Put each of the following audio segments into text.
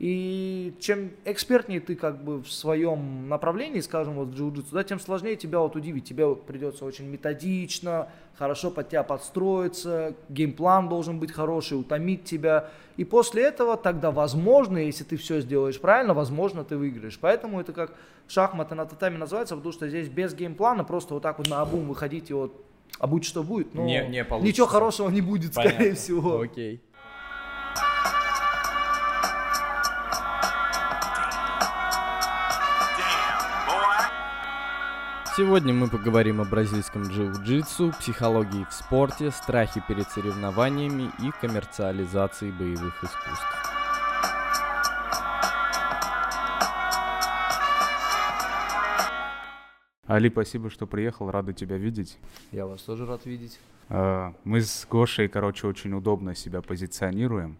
И чем экспертнее ты как бы в своем направлении, скажем, вот в джиу-джитсу, да, тем сложнее тебя вот удивить. Тебе придется очень методично, хорошо под тебя подстроиться, game plan должен быть хороший, утомить тебя. И после этого тогда, возможно, если ты все сделаешь правильно, возможно, ты выиграешь. Поэтому это как шахматы на татами называется, потому что здесь без game plan а просто вот так вот на обум выходить и вот а будь что будет, но Не- не получится. ничего хорошего не будет, скорее Понятно. всего. Окей. Сегодня мы поговорим о бразильском джиу-джитсу, психологии в спорте, страхе перед соревнованиями и коммерциализации боевых искусств. Али, спасибо, что приехал, рада тебя видеть. Я вас тоже рад видеть. Э, Мы с Гошей, короче, очень удобно себя позиционируем.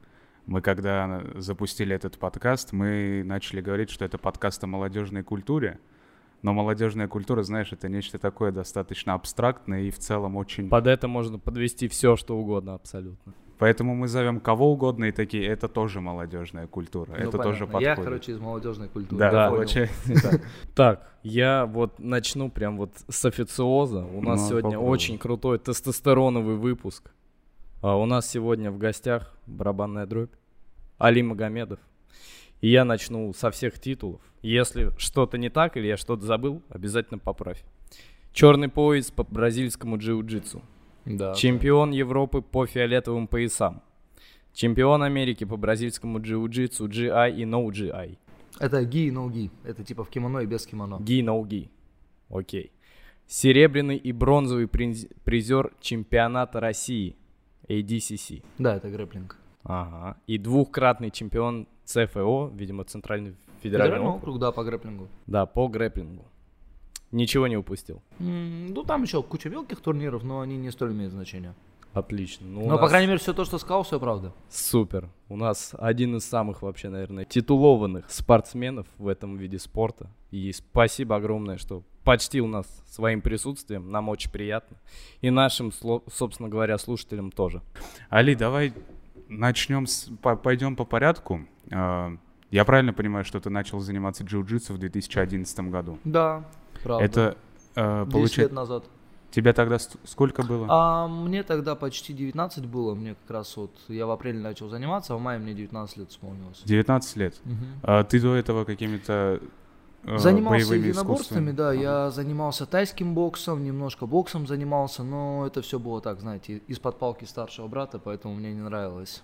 Мы когда запустили этот подкаст, мы начали говорить, что это подкаст о молодежной культуре. Но молодежная культура, знаешь, это нечто такое достаточно абстрактное и в целом очень... Под это можно подвести все, что угодно абсолютно. Поэтому мы зовем кого угодно и такие, это тоже молодежная культура, Ну, это тоже понятно. Я, подходит. короче, из молодежной культуры. да, Да. получается так. Я вот начну прям вот с официоза. У нас Ну, сегодня очень крутой тестостероновый выпуск. А у нас сегодня в гостях барабанная дробь Али Магомедов. И я начну со всех титулов. Если что-то не так или я что-то забыл, обязательно поправь. Черный пояс по бразильскому джиу-джитсу. Да. Чемпион Европы по фиолетовым поясам. Чемпион Америки по бразильскому джиу-джитсу GI и No GI. Это ги и no ги. Это типа в кимоно и без кимоно. Ги no ги. Окей. Серебряный и бронзовый приз- призер чемпионата России ADCC. Да, это грэплинг. Ага. И двухкратный чемпион ЦФО, видимо, Центральный федеральный Федеральный округ. округ, да, по грэплингу. Да, по грэплингу. Ничего не упустил. М, Ну, там еще куча мелких турниров, но они не столь имеют значения. Отлично. Ну, но, по нас крайней мере, все то, что сказал, все правда. Супер. У нас один из самых вообще, наверное, титулованных спортсменов в этом виде спорта. И спасибо огромное, что почтил нас своим присутствием. Нам очень приятно. И нашим, собственно говоря, слушателям тоже. Али, давай начнем, с, по- пойдем по порядку. Э, Я правильно понимаю, что ты начал заниматься джиу-джитсу в 2011 году? Да, правда. Это э, 10 лет назад. Тебе тогда сколько было? А мне тогда почти 19 было, мне как раз вот, я в апреле начал заниматься, а в мае мне 19 лет исполнилось. 19 лет. Мгм. А ты до этого какими-то Занимался боевыми единоборствами, да, я занимался тайским боксом, немножко боксом занимался, но это все было так, знаете, из-под палки старшего брата, поэтому мне не нравилось.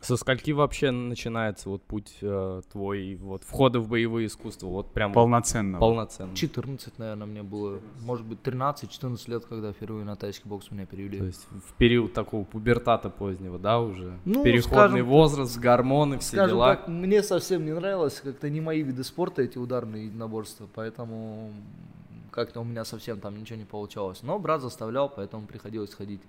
Со скольки вообще начинается вот путь э, твой вот входа в боевые искусства? Вот прям вот Полноценно. полноценно. 14, наверное, мне было, может быть, 13-14 лет, когда впервые на тайский бокс меня перевели. То есть в период такого пубертата позднего, да, уже? Ну, Переходный скажем- возраст, гормоны, все Скажем дела. так, мне совсем не нравилось, как-то не мои виды спорта, эти ударные единоборства, поэтому как-то у меня совсем там ничего не получалось. Но брат заставлял, поэтому приходилось ходить.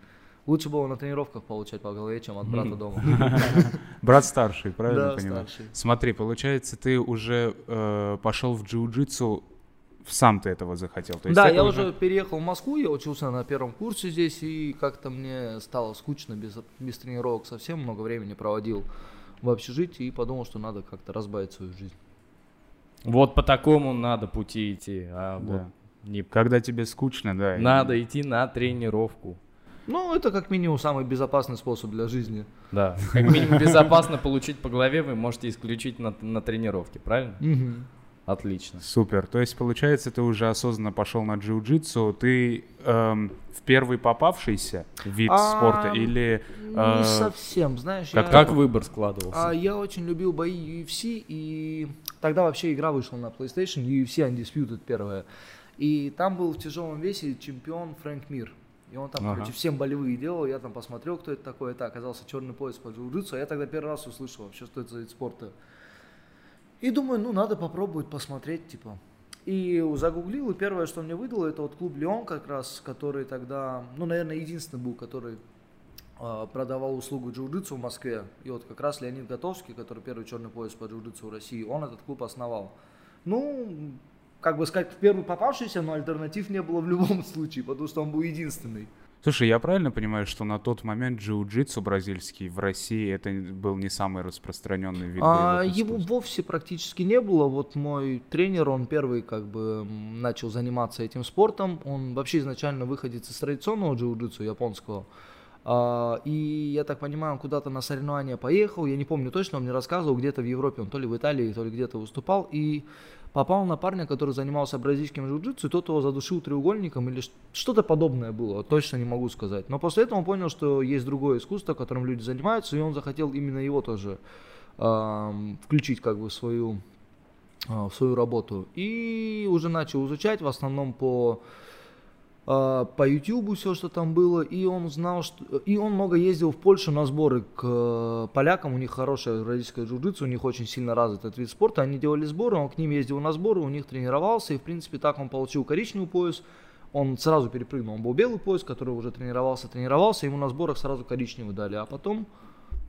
Лучше было на тренировках получать по голове, чем от брата дома. Брат старший, правильно Да, понимаю? старший. Смотри, получается, ты уже э, пошел в джиу-джитсу, сам ты этого захотел. То есть Да, я уже переехал в Москву, я учился на первом курсе здесь, и как-то мне стало скучно без, без тренировок совсем, много времени проводил в общежитии и подумал, что надо как-то разбавить свою жизнь. Вот по такому надо пути идти, а Да. вот не Когда тебе скучно, да. и- надо идти на тренировку. Ну, это как минимум самый безопасный способ для жизни. Да, как минимум безопасно получить по голове вы можете исключить на, на тренировке, правильно? Отлично. Супер. То есть, получается, ты уже осознанно пошел на джиу-джитсу. Ты эм, в первый попавшийся вид А, спорта или... Не э, совсем, знаешь, как- я... Как выбор складывался? А я очень любил бои UFC, и тогда вообще игра вышла на PlayStation, UFC Undisputed первая. И там был в тяжелом весе чемпион Фрэнк Мир. И он там, Ага. короче, всем болевые делал, я там посмотрел, кто это такой, это оказался черный пояс по джиу-джитсу, а я тогда первый раз услышал вообще, что это за вид спорта. И думаю, ну, надо попробовать посмотреть, типа. И загуглил, и первое, что мне выдало, это вот клуб Леон как раз, который тогда, ну, наверное, единственный был, который а, продавал услугу джиу-джитсу в Москве. И вот как раз Леонид Готовский, который первый черный пояс по джиу-джитсу в России, он этот клуб основал. Ну, как бы сказать, первый попавшийся, но альтернатив не было в любом случае, потому что он был единственный. Слушай, я правильно понимаю, что на тот момент джиу-джитсу бразильский в России это был не самый распространенный вид А, его вовсе практически не было. Вот мой тренер, он первый как бы начал заниматься этим спортом. Он вообще изначально выходит из традиционного джиу-джитсу японского. А, и я так понимаю, он куда-то на соревнования поехал. Я не помню точно, он мне рассказывал, где-то в Европе, он то ли в Италии, то ли где-то выступал. И попал на парня, который занимался бразильским джиу-джитсу, и тот его задушил треугольником или что-то подобное было, точно не могу сказать. Но после этого он понял, что есть другое искусство, которым люди занимаются, и он захотел именно его тоже включить как бы в свою, а, в свою работу. И уже начал изучать в основном по по YouTube все, что там было, и он знал, что... И он много ездил в Польшу на сборы к э, полякам, у них хорошая бразильская джиу-джитсу, у них очень сильно развит этот вид спорта, они делали сборы, он к ним ездил на сборы, у них тренировался, и в принципе так он получил коричневый пояс, он сразу перепрыгнул, он был белый пояс, который уже тренировался, тренировался, ему на сборах сразу коричневый дали, а потом...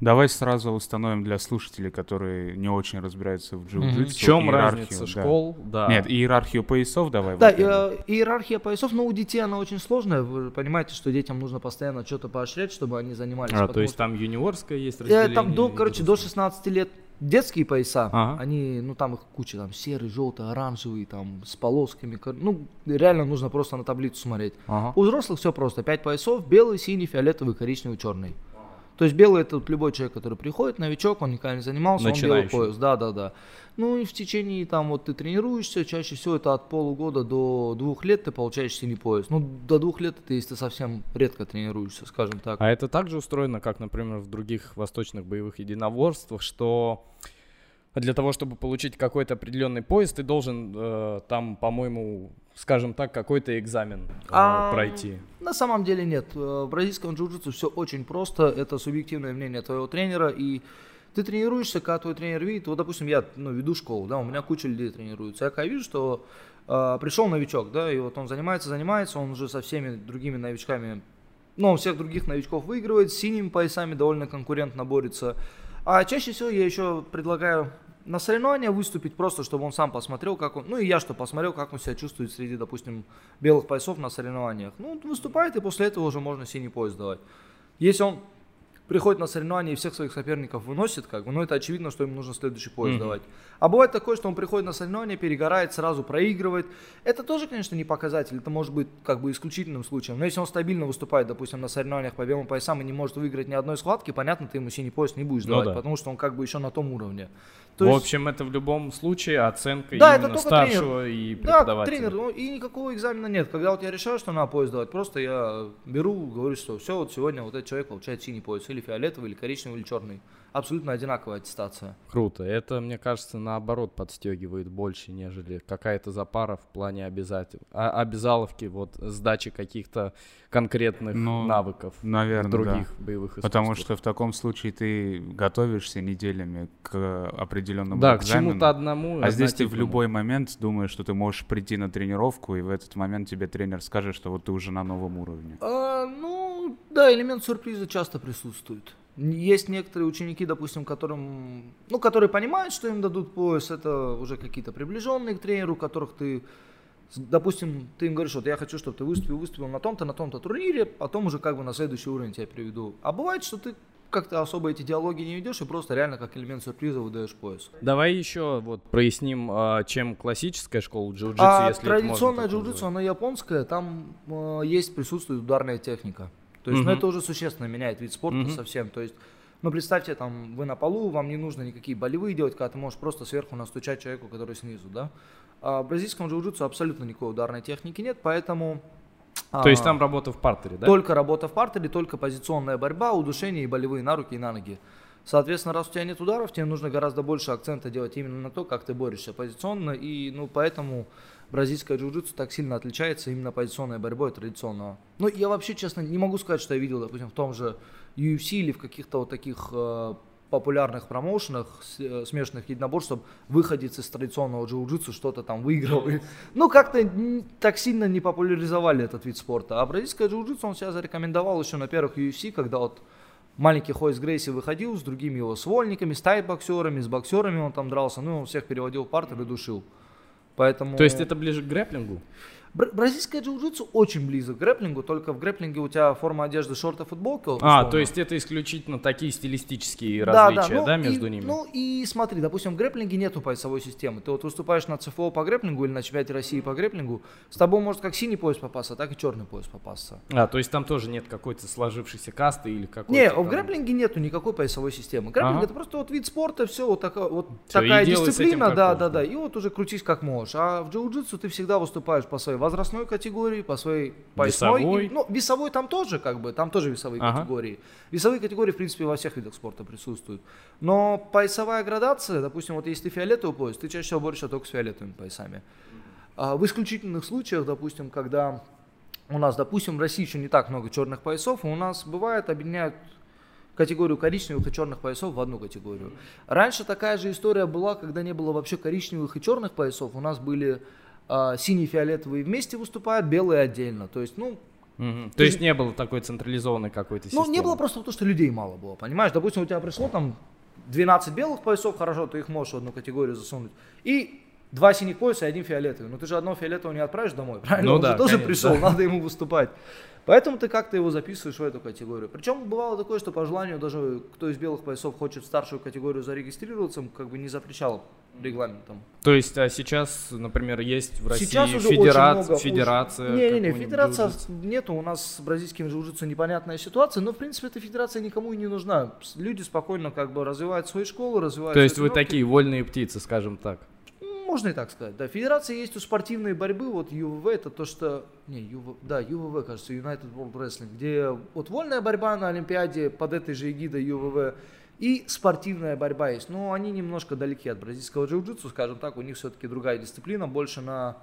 Давай сразу установим для слушателей, которые не очень разбираются в джиу-джитсу. В чем иерархию, разница да. школ? Да. Нет, иерархию поясов давай. Да, э, иерархия поясов, но у детей она очень сложная, вы понимаете, что детям нужно постоянно что-то поощрять, чтобы они занимались. А, то есть там юниорская есть Э, разделение? Там до, короче, до взрослая? 16 лет детские пояса, Ага. они, ну там их куча, там серый, желтый, оранжевый, там с полосками, ну реально нужно просто на таблицу смотреть. Ага. У взрослых все просто, 5 поясов, белый, синий, фиолетовый, коричневый, черный. То есть белый это вот любой человек, который приходит, новичок, он никогда не занимался, он белый Начинающий. пояс, да, да, да. Ну и в течение там вот ты тренируешься, чаще всего это от полугода до двух лет ты получаешь синий пояс. Ну до двух лет это если ты совсем редко тренируешься, скажем так. А это также устроено, как, например, в других восточных боевых единоборствах, что для того, чтобы получить какой-то определенный пояс, ты должен э, там, по-моему, скажем так, какой-то экзамен э, А, пройти. На самом деле нет. Э, В бразильском джиу-джитсу все очень просто. Это субъективное мнение твоего тренера. И ты тренируешься, когда твой тренер видит. Вот, допустим, я ну, веду школу, да, у меня куча людей тренируется. Я когда вижу, что э, пришел новичок, да, и вот он занимается, занимается, он уже со всеми другими новичками, ну, он всех других новичков выигрывает, с синими поясами довольно конкурентно борется. А чаще всего я еще предлагаю на соревнования выступить просто, чтобы он сам посмотрел, как он, ну и я что посмотрел, как он себя чувствует среди, допустим, белых поясов на соревнованиях. Ну, выступает, и после этого уже можно синий пояс давать. Если он приходит на соревнования и всех своих соперников выносит, как бы, ну это очевидно, что ему нужно следующий пояс Мгм. давать. А бывает такое, что он приходит на соревнования, перегорает, сразу проигрывает. Это тоже, конечно, не показатель, это может быть как бы исключительным случаем. Но если он стабильно выступает, допустим, на соревнованиях по белым поясам и не может выиграть ни одной схватки, понятно, ты ему синий пояс не будешь Ну давать, да. потому что он как бы еще на том уровне. То в есть- общем, это в любом случае оценка Да, это именно только старшего и Да, преподавателя. тренер, ну, и никакого экзамена нет. Когда вот я решаю, что надо пояс давать, просто я беру, говорю, что все, вот сегодня вот этот человек получает синий пояс, или фиолетовый, или коричневый, или черный. Абсолютно одинаковая аттестация. Круто. Это, мне кажется, наоборот подстегивает больше, нежели какая-то запара в плане обязатель... а- обязаловки, вот сдачи каких-то конкретных Ну, навыков наверное, других боевых искусствах. Потому что в таком случае ты готовишься неделями к определенному Да, к экзамену. чему-то одному. А здесь ты в любой момент думаешь, что ты можешь прийти на тренировку, и в этот момент тебе тренер скажет, что вот ты уже на новом уровне. А, ну, да, элемент сюрприза часто присутствует. Есть некоторые ученики, допустим, которым, ну, которые понимают, что им дадут пояс, это уже какие-то приближенные к тренеру, которых ты, допустим, ты им говоришь, вот я хочу, чтобы ты выступил, выступил на том-то, на том-то турнире, потом уже как бы на следующий уровень тебя приведу. А бывает, что ты как-то особо эти диалоги не ведешь и просто реально как элемент сюрприза выдаешь пояс. Давай еще вот проясним, а, чем классическая школа джиу-джитсу, А если традиционная джиу-джитсу, она японская, там э, есть, присутствует ударная техника. То есть, ну, Мгм. это уже существенно меняет вид спорта Мгм. совсем. То есть, ну, представьте, там, вы на полу, вам не нужно никакие болевые делать, когда ты можешь просто сверху настучать человеку, который снизу, да. А в бразильском джиу-джитсу абсолютно никакой ударной техники нет, поэтому... То есть а, там работа в партере, да? только работа в партере, только позиционная борьба, удушение и болевые на руки и на ноги. Соответственно, раз у тебя нет ударов, тебе нужно гораздо больше акцента делать именно на то, как ты борешься позиционно. И ну, поэтому бразильское джиу-джитсу так сильно отличается именно позиционной борьбой традиционного. Ну, я вообще, честно, не могу сказать, что я видел, допустим, в том же UFC или в каких-то вот таких э, популярных промоушенах э, смешанных единоборств, чтобы выходец из традиционного джиу-джитсу что-то там выиграл. Ну, как-то так сильно не популяризовали этот вид спорта. А бразильское джиу-джитсу он себя зарекомендовал еще на первых UFC, когда вот маленький Хойс Грейси выходил с другими его свольниками, с тай-боксерами, с боксерами он там дрался, ну, он всех переводил в партер и душил. Поэтому... То есть это ближе к грэплингу? Бра- бразильское джиу-джитсу очень близок к грэплингу, только в грэплинге у тебя форма одежды шорты, футболка. А, условно. то есть это исключительно такие стилистические Да, различия, ну да, и- между ними? Ну и смотри, допустим, в грэплинге нету поясовой системы. Ты вот выступаешь на ЦФО по грэплингу или на чемпионате России по грэплингу, с тобой может как синий пояс попасться, так и черный пояс попасться. А, то есть там тоже нет какой-то сложившейся касты или какой-то... Не, там- в грэплинге нету никакой поясовой системы. Грэплинг Ага. это просто вот вид спорта, все, вот, такая, вот Всё, и такая дисциплина, да, хочешь. да, да, и вот уже крутись как можешь. А в джиу-джитсу ты всегда выступаешь по своей возрастной категории, по своей поясной. Весовой. И- ну, весовой там тоже, как бы, там тоже весовые Ага. категории. Весовые категории, в принципе, во всех видах спорта присутствуют. Но поясовая градация, допустим, вот если ты фиолетовый пояс, ты чаще всего борешься только с фиолетовыми поясами. А в исключительных случаях, допустим, когда у нас, допустим, в России еще не так много черных поясов, у нас бывает объединяют категорию коричневых и черных поясов в одну категорию. Раньше такая же история была, когда не было вообще коричневых и черных поясов. У нас были а, синие и фиолетовые вместе выступают, белые отдельно. То есть, ну, Мгм. То есть не было такой централизованной какой-то системы? ну, не было просто потому, что людей мало было, понимаешь? Допустим, у тебя пришло там 12 белых поясов, хорошо, ты их можешь в одну категорию засунуть. И два синих пояса и один фиолетовый. Но ты же одного фиолетового не отправишь домой, правильно? Ну Он да, же тоже конечно, пришел, да. надо ему выступать. Поэтому ты как-то его записываешь в эту категорию. Причем бывало такое, что по желанию даже кто из белых поясов хочет в старшую категорию зарегистрироваться, как бы не запрещал регламентом. То есть а сейчас, например, есть в России Сейчас уже федера- очень много. федерация? Не, не, не, какого-нибудь федерация джиу-джитсу? нету. У нас с бразильским джиу-джитсу непонятная ситуация, но в принципе эта федерация никому и не нужна. Люди спокойно как бы развивают свои школы, развивают. То есть вы тренировки. такие вольные птицы, скажем так. Можно и так сказать. Да, федерация есть у спортивной борьбы. Вот ЮВВ это то, что не ЮВ, да ЮВВ, кажется, United World Wrestling, где вот вольная борьба на Олимпиаде под этой же эгидой ЮВВ. И спортивная борьба есть. Но они немножко далеки от бразильского джиу-джитсу, скажем так. У них все-таки другая дисциплина, больше на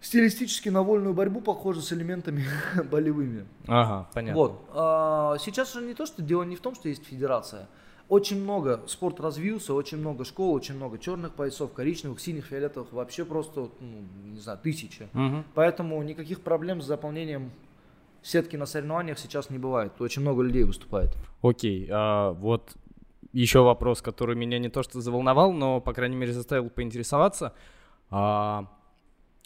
стилистически на вольную борьбу похожа с элементами болевыми. Ага, понятно. Вот. А, сейчас уже не то, что дело не в том, что есть федерация. Очень много спорт развился, очень много школ, очень много черных поясов, коричневых, синих, фиолетовых, вообще просто, ну, не знаю, тысячи. Мгм. Поэтому никаких проблем с заполнением сетки на соревнованиях сейчас не бывает. Очень много людей выступает. Окей, а, вот еще вопрос, который меня не то что заволновал, но, по крайней мере, заставил поинтересоваться. А,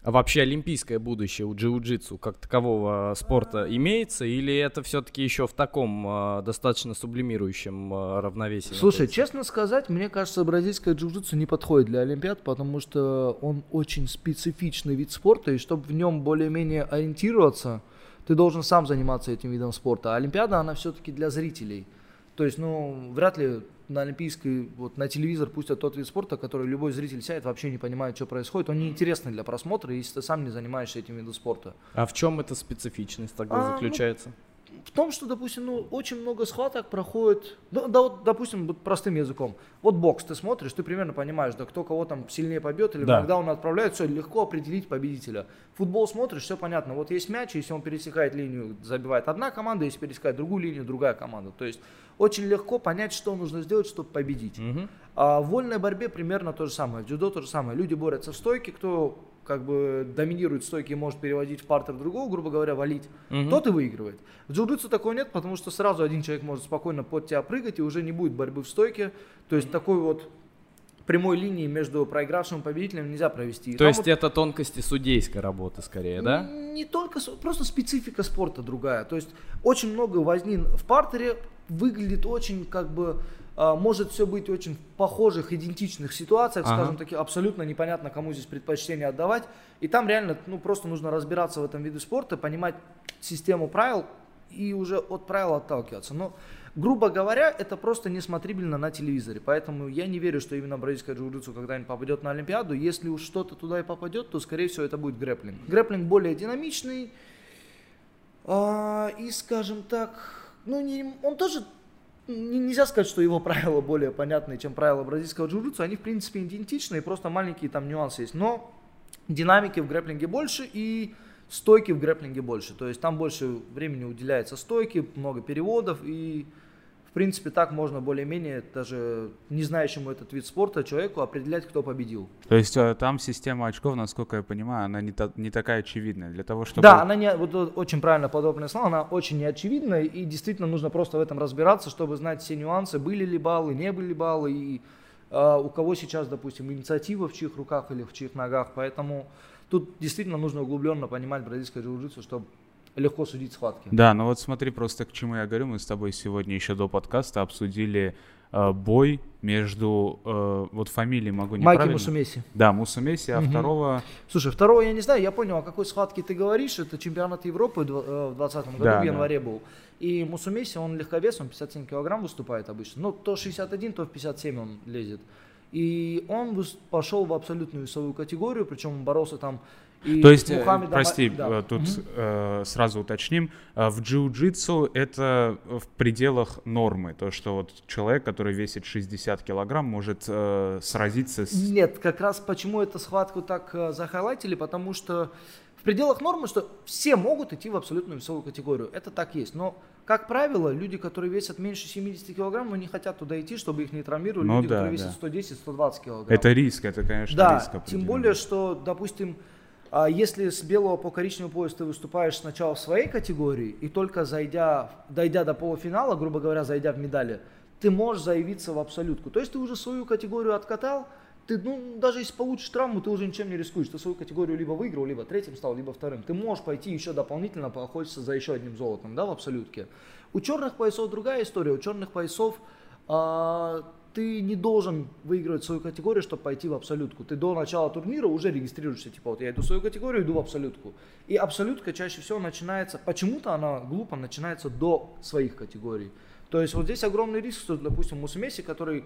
а вообще олимпийское будущее у джиу-джитсу как такового спорта имеется, или это все-таки еще в таком а, достаточно сублимирующем а, равновесии? Слушай, находится? честно сказать, мне кажется, бразильское джиу-джитсу не подходит для Олимпиад, потому что он очень специфичный вид спорта, и чтобы в нем более-менее ориентироваться, ты должен сам заниматься этим видом спорта. А Олимпиада, она все-таки для зрителей. То есть, ну, вряд ли на Олимпийской, вот на телевизор пустят тот вид спорта, который любой зритель сядет, вообще не понимает, что происходит. Он неинтересный для просмотра, если ты сам не занимаешься этим видом спорта. А в чем эта специфичность тогда А, ну, заключается? в том, что, допустим, ну, очень много схваток проходит, ну, да, вот, допустим, вот простым языком. Вот бокс ты смотришь, ты примерно понимаешь, да, кто кого там сильнее побьет, или Да. когда он отправляет, все, легко определить победителя. Футбол смотришь, все понятно. Вот есть мяч, если он пересекает линию, забивает одна команда, если пересекает другую линию, другая команда. То есть очень легко понять, что нужно сделать, чтобы победить. Мгм. А в вольной борьбе примерно то же самое. В дзюдо то же самое. Люди борются в стойке, кто как бы доминирует в стойке и может переводить в партер другого, грубо говоря, валить, Мгм. тот и выигрывает. В джиу-джитсу такого нет, потому что сразу один человек может спокойно под тебя прыгать, и уже не будет борьбы в стойке. То есть такой вот прямой линии между проигравшим и победителем нельзя провести. И То есть вот это тонкости судейской работы скорее, да? не только, просто специфика спорта другая. То есть очень много возни в партере, выглядит очень как бы, а, может все быть очень в похожих, идентичных ситуациях, Ага. скажем таки, абсолютно непонятно, кому здесь предпочтение отдавать. И там реально, ну, просто нужно разбираться в этом виде спорта, понимать систему правил и уже от правил отталкиваться. Но, грубо говоря, это просто несмотрибельно на телевизоре. Поэтому я не верю, что именно бразильское джиу-джитсу когда-нибудь попадет на Олимпиаду. Если уж что-то туда и попадет, то, скорее всего, это будет грэплинг. Грэплинг более динамичный. а, и, скажем так, ну, не, он тоже не- нельзя сказать, что его правила более понятные, чем правила бразильского джиу-джитсу. Они, в принципе, идентичные, просто маленькие там нюансы есть. Но динамики в грэплинге больше и стойки в грэплинге больше. То есть там больше времени уделяется стойке, много переводов и в принципе так можно более-менее даже не знающему этот вид спорта человеку определять, кто победил. То есть э, там система очков, насколько я понимаю, она не, та- не такая очевидная. Для того, чтобы... Да, она не, вот, очень правильно подобное слово, она очень неочевидная и действительно нужно просто в этом разбираться, чтобы знать все нюансы, были ли баллы, не были ли баллы и а, у кого сейчас, допустим, инициатива в чьих руках или в чьих ногах. Поэтому тут действительно нужно углубленно понимать бразильское джиу-джитсу, чтобы легко судить схватки. Да, ну вот смотри, просто к чему я говорю, мы с тобой сегодня еще до подкаста обсудили э, бой между, э, вот фамилии могу Майки неправильно. Мусумеси. Да, Мусумеси, а Мгм. второго, Слушай, второго я не знаю, я понял, о какой схватке ты говоришь. Это чемпионат Европы э, в 2020 году, Да, в да. январе был. И Мусумеси, он легковес, он 57 килограмм выступает обычно. Ну, то 61, то в 57 он лезет. И он пошел в абсолютную весовую категорию, причем он боролся там и То есть, э, Мухаммедом А- прости, да. э, тут Мгм. э, сразу уточним, э, в джиу-джитсу это в пределах нормы, то, что вот человек, который весит 60 килограмм, может э, сразиться с... Нет, как раз почему эту схватку так э, захайлайтили, потому что в пределах нормы, что все могут идти в абсолютную весовую категорию. Это так есть. Но, как правило, люди, которые весят меньше 70 килограмм, ну, не хотят туда идти, чтобы их не травмировали. Ну люди, да, которые да. весят 110-120 килограмм. Это риск, это, конечно, да, риск тем определенный. более, что, допустим, а, если с белого по коричневый пояс ты выступаешь сначала в своей категории, и только зайдя, дойдя до полуфинала, грубо говоря, зайдя в медали, ты можешь заявиться в абсолютку. То есть ты уже свою категорию откатал, ты, ну, даже если получишь травму, ты уже ничем не рискуешь. Ты свою категорию либо выиграл, либо третьим стал, либо вторым. Ты можешь пойти еще дополнительно поохотиться за еще одним золотом, да, в абсолютке. У черных поясов другая история. У черных поясов а, ты не должен выигрывать свою категорию, чтобы пойти в абсолютку. Ты до начала турнира уже регистрируешься, типа, вот я иду в свою категорию, иду в абсолютку. И абсолютка чаще всего начинается, почему-то она глупо начинается до своих категорий. То есть вот здесь огромный риск, что, допустим, Мусумеси, который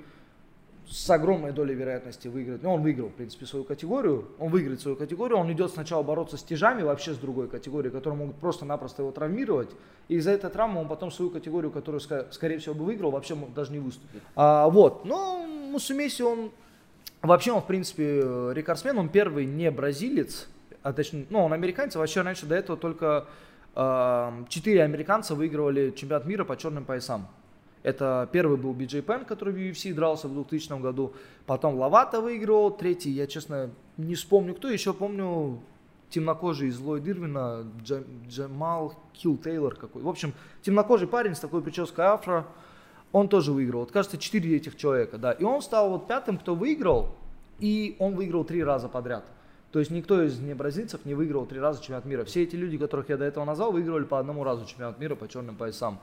с огромной долей вероятности выиграет. Ну, он выиграл, в принципе, свою категорию. Он выиграет свою категорию. Он идет сначала бороться с тяжами вообще с другой категорией, которые могут просто-напросто его травмировать. И из-за этой травмы он потом свою категорию, которую, скорее всего, бы выиграл, вообще даже не выступит. А, вот. Но Мусумеси, он... Вообще, он, в принципе, э, рекордсмен. Он первый не бразилец. А точнее, ну, он американец. Вообще, раньше до этого только а, четыре американца выигрывали чемпионат мира по черным поясам. Это первый был Биджей Пен, который в UFC дрался в 2000 году. Потом Лавата выигрывал. Третий, я честно не вспомню кто. Еще помню темнокожий из Ллойд Ирвина, Джа- Джамал Килл Тейлор какой. В общем, темнокожий парень с такой прической афро. Он тоже выиграл. Вот, кажется, четыре этих человека, да. И он стал вот пятым, кто выиграл. И он выиграл три раза подряд. То есть никто из не бразильцев не выиграл три раза чемпионат мира. Все эти люди, которых я до этого назвал, выигрывали по одному разу чемпионат мира по черным поясам.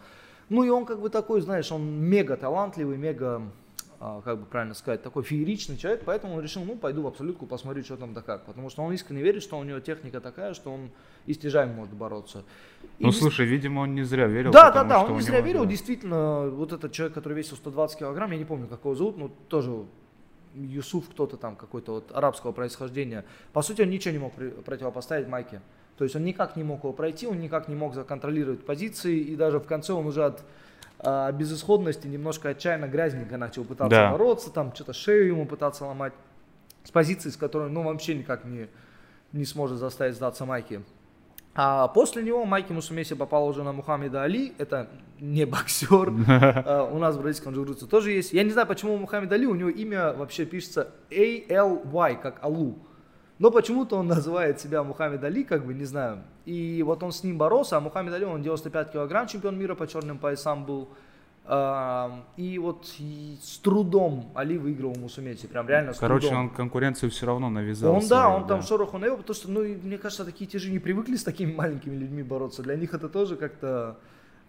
Ну и он как бы такой, знаешь, он мега талантливый, мега, а, как бы правильно сказать, такой фееричный человек, поэтому он решил, ну, пойду в абсолютку, посмотрю, что там да как. Потому что он искренне верит, что у него техника такая, что он и с тяжами может бороться. И Ну, дес- слушай, видимо, он не зря верил. да, да, да, он не зря него, верил, действительно, вот этот человек, который весил 120 килограмм, я не помню, как его зовут, но тоже Юсуф кто-то там, какой-то вот арабского происхождения. По сути, он ничего не мог противопоставить Майке. То есть он никак не мог его пройти, он никак не мог законтролировать позиции, и даже в конце он уже от а, безысходности немножко отчаянно грязненько начал пытаться Да. бороться, там что-то шею ему пытаться ломать, с позиции, с которой, ну, вообще никак не, не сможет заставить сдаться Майки. А после него Майки Мусумеси попал уже на Мухаммеда Али. Это не боксер. А, У нас в бразильском джиу-джитсу тоже есть. Я не знаю, почему у Мухаммеда Али, у него имя вообще пишется A-L-Y, как Алу. Но почему-то он называет себя Мухаммед Али, как бы, не знаю. И вот он с ним боролся, а Мухаммед Али, он 95 килограмм чемпион мира по черным поясам был. И вот и с трудом Али выиграл у Мусумеси, прям реально с Короче, трудом. он конкуренцию все равно навязал. Он, да, свою, он там шороху навел, потому что, ну, мне кажется, такие тяжи не привыкли с такими маленькими людьми бороться. Для них это тоже как-то...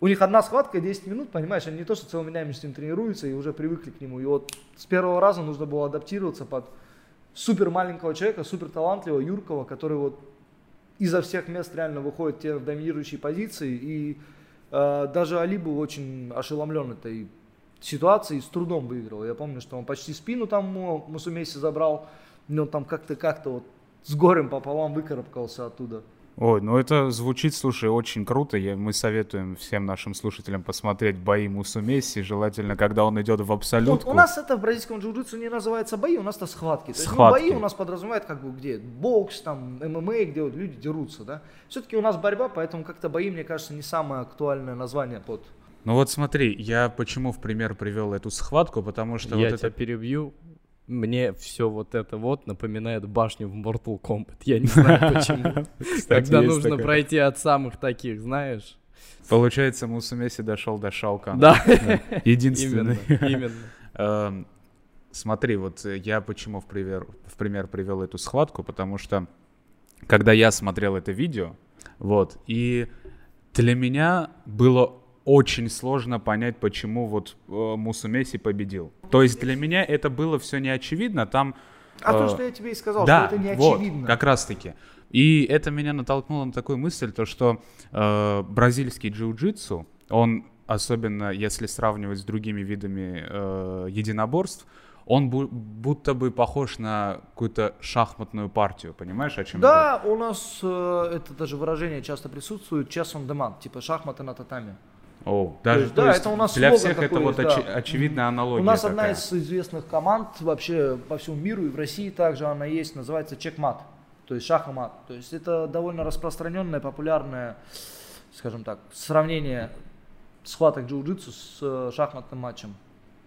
У них одна схватка 10 минут, понимаешь, они не то, что целыми днями с ним тренируются и уже привыкли к нему. И вот с первого раза нужно было адаптироваться под супер маленького человека, супер талантливого, юркого, который вот изо всех мест реально выходит те в доминирующие позиции. И э, даже Али был очень ошеломлен этой ситуацией и с трудом выиграл. Я помню, что он почти спину там Мусумеси забрал, но там как-то как-то вот с горем пополам выкарабкался оттуда. Ой, ну это звучит, слушай, очень круто. Я, мы советуем всем нашим слушателям посмотреть бои Мусу Месси, желательно, когда он идет в Вот абсолютку. у нас это в бразильском джиу-джитсу не называется бои, у нас это схватки. То есть, ну, Схватки. бои у нас подразумевает как бы где бокс, там, ММА, где вот люди дерутся, да. Все-таки у нас борьба, поэтому как-то бои, мне кажется, не самое актуальное название под Ну вот смотри, я почему в пример привел эту схватку, потому что Я вот тебя это... перебью. Мне все вот это вот напоминает башню в Mortal Kombat. Я не знаю почему. Когда нужно пройти от самых таких, знаешь. Получается, Мусу Месси дошел до Шалкана. Да, Единственный. именно, именно. Эм, смотри, вот я почему в пример, в пример привел эту схватку, потому что когда я смотрел это видео, вот, и для меня было очень сложно понять, почему вот э, Мусу Месси победил. То есть для меня это было все не очевидно, там... А то, э, что я тебе и сказал, да, что это не вот, очевидно. как раз таки. И это меня натолкнуло на такую мысль, то что э, бразильский джиу-джитсу, он особенно если сравнивать с другими видами э, единоборств, он бу- будто бы похож на какую-то шахматную партию, понимаешь, о чем я Да, у нас э, это даже выражение часто присутствует, chess on demand, типа шахматы на татами. О, даже, есть, то да, есть это у нас для всех это вот да. очевидная аналогия У нас такая. одна из известных команд вообще по всему миру и в России также она есть, называется чекмат, то есть шахмат. То есть это довольно распространенное, популярное, скажем так, сравнение схваток джиу-джитсу с э, шахматным матчем.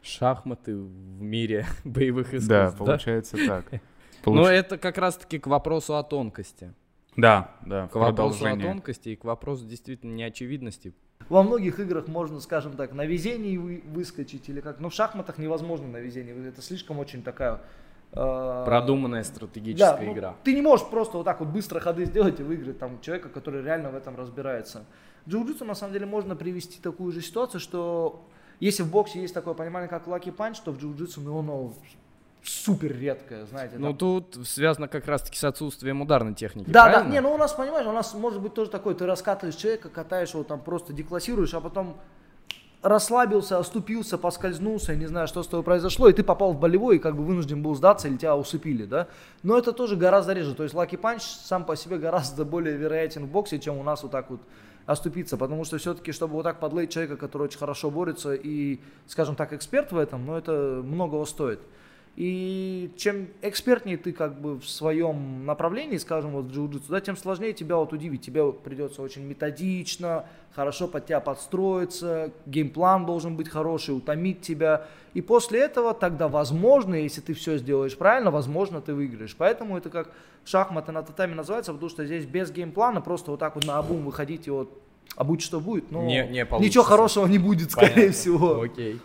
Шахматы в мире боевых искусств. Да, получается так. Но Получ- это как раз-таки к вопросу о тонкости. Да, да, К вопросу о тонкости и к вопросу действительно неочевидности. Во многих играх можно, скажем так, на везении вы- выскочить или как. Но в шахматах невозможно на везении. Это слишком очень такая... э, Продуманная стратегическая да, ну, игра. Ты не можешь просто вот так вот быстро ходы сделать и выиграть там человека, который реально в этом разбирается. Джиу-джитсу на самом деле можно привести такую же ситуацию, что если в боксе есть такое понимание, как lucky punch, то в джиу-джитсу ну, оно супер редкое, знаете. Ну тут связано как раз-таки с отсутствием ударной техники. Да, да, правильно? не, ну у нас, понимаешь, у нас может быть тоже такое, ты раскатываешь человека, катаешь его там просто деклассируешь, а потом расслабился, оступился, поскользнулся, не знаю, что с тобой произошло, и ты попал в болевой и как бы вынужден был сдаться или тебя усыпили, да. Но это тоже гораздо реже, то есть lucky punch сам по себе гораздо более вероятен в боксе, чем у нас вот так вот оступиться, потому что все-таки, чтобы вот так подлить человека, который очень хорошо борется и, скажем так, эксперт в этом, ну это многого стоит. И чем экспертнее ты как бы в своем направлении, скажем, вот в джиу-джитсу, да, тем сложнее тебя вот удивить. Тебе придется очень методично, хорошо под тебя подстроиться, game plan должен быть хороший, утомить тебя. И после этого тогда, возможно, если ты все сделаешь правильно, возможно, ты выиграешь. Поэтому это как шахматы на татами называется, потому что здесь без геймплана просто вот так вот на обум выходить и вот а будь что будет, но Не- не ничего хорошего не будет, скорее Понятно. всего. Окей.